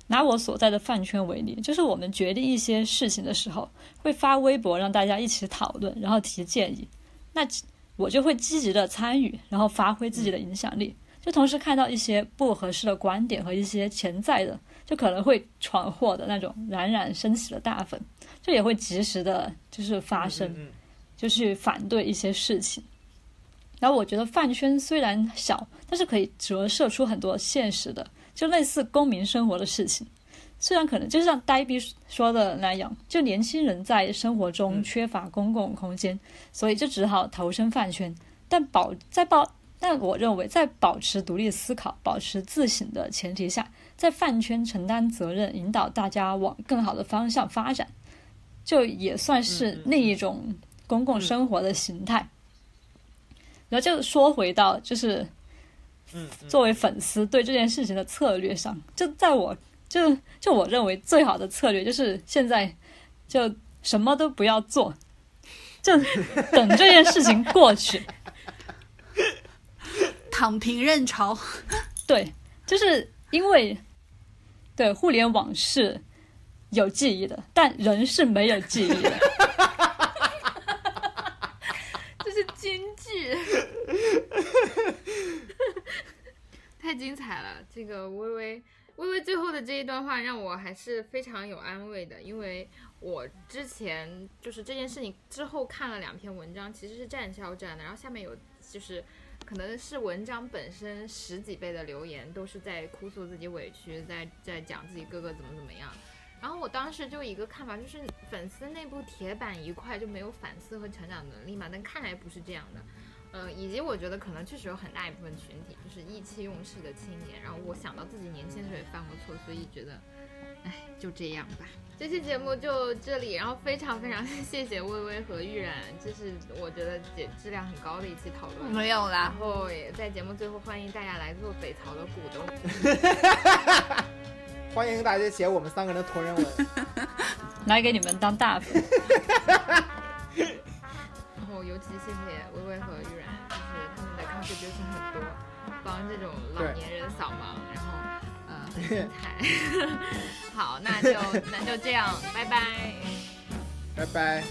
拿我所在的饭圈为例，就是我们决定一些事情的时候，会发微博让大家一起讨论，然后提建议。那我就会积极的参与，然后发挥自己的影响力。就同时看到一些不合适的观点和一些潜在的就可能会闯祸的那种冉冉升起的大粉，就也会及时的，就是发声，嗯就去反对一些事情。然后我觉得饭圈虽然小，但是可以折射出很多现实的，就类似公民生活的事情。虽然可能就像呆逼说的那样，就年轻人在生活中嗯缺乏公共空间，所以就只好投身饭圈。但保在保，但我认为在保持独立思考、保持自省的前提下，在饭圈承担责任，引导大家往更好的方向发展，就也算是另一种公共生活的形态。然后就说回到就是作为粉丝对这件事情的策略上，就在我就就我认为最好的策略就是现在就什么都不要做，就等这件事情过去。躺平认潮。对，就是因为对互联网是有记忆的，但人是没有记忆的。这是京剧，太精彩了！这个微微微微最后的这一段话让我还是非常有安慰的，因为我之前就是这件事情之后看了两篇文章，其实是站校站的，然后下面有就是可能是文章本身十几倍的留言，都是在哭诉自己委屈，在在讲自己哥哥怎么怎么样。然后我当时就一个看法，就是粉丝内部铁板一块，就没有反思和成长能力嘛。但看来不是这样的，呃，以及我觉得可能确实有很大一部分群体就是意气用事的青年。然后我想到自己年轻的时候也犯过错，所以觉得，哎，就这样吧。这期节目就这里，然后非常非常谢谢微微和玉然，这是我觉得质质量很高的一期讨论。没有啦然，后也在节目最后欢迎大家来做北曹的股东。欢迎大家写我们三个人的同人文。来给你们当大粉。然后尤其谢谢微微和玉然，就是他们的 contribution 很多，帮这种老年人扫盲，然后 好，那就那就这样，拜拜。拜拜。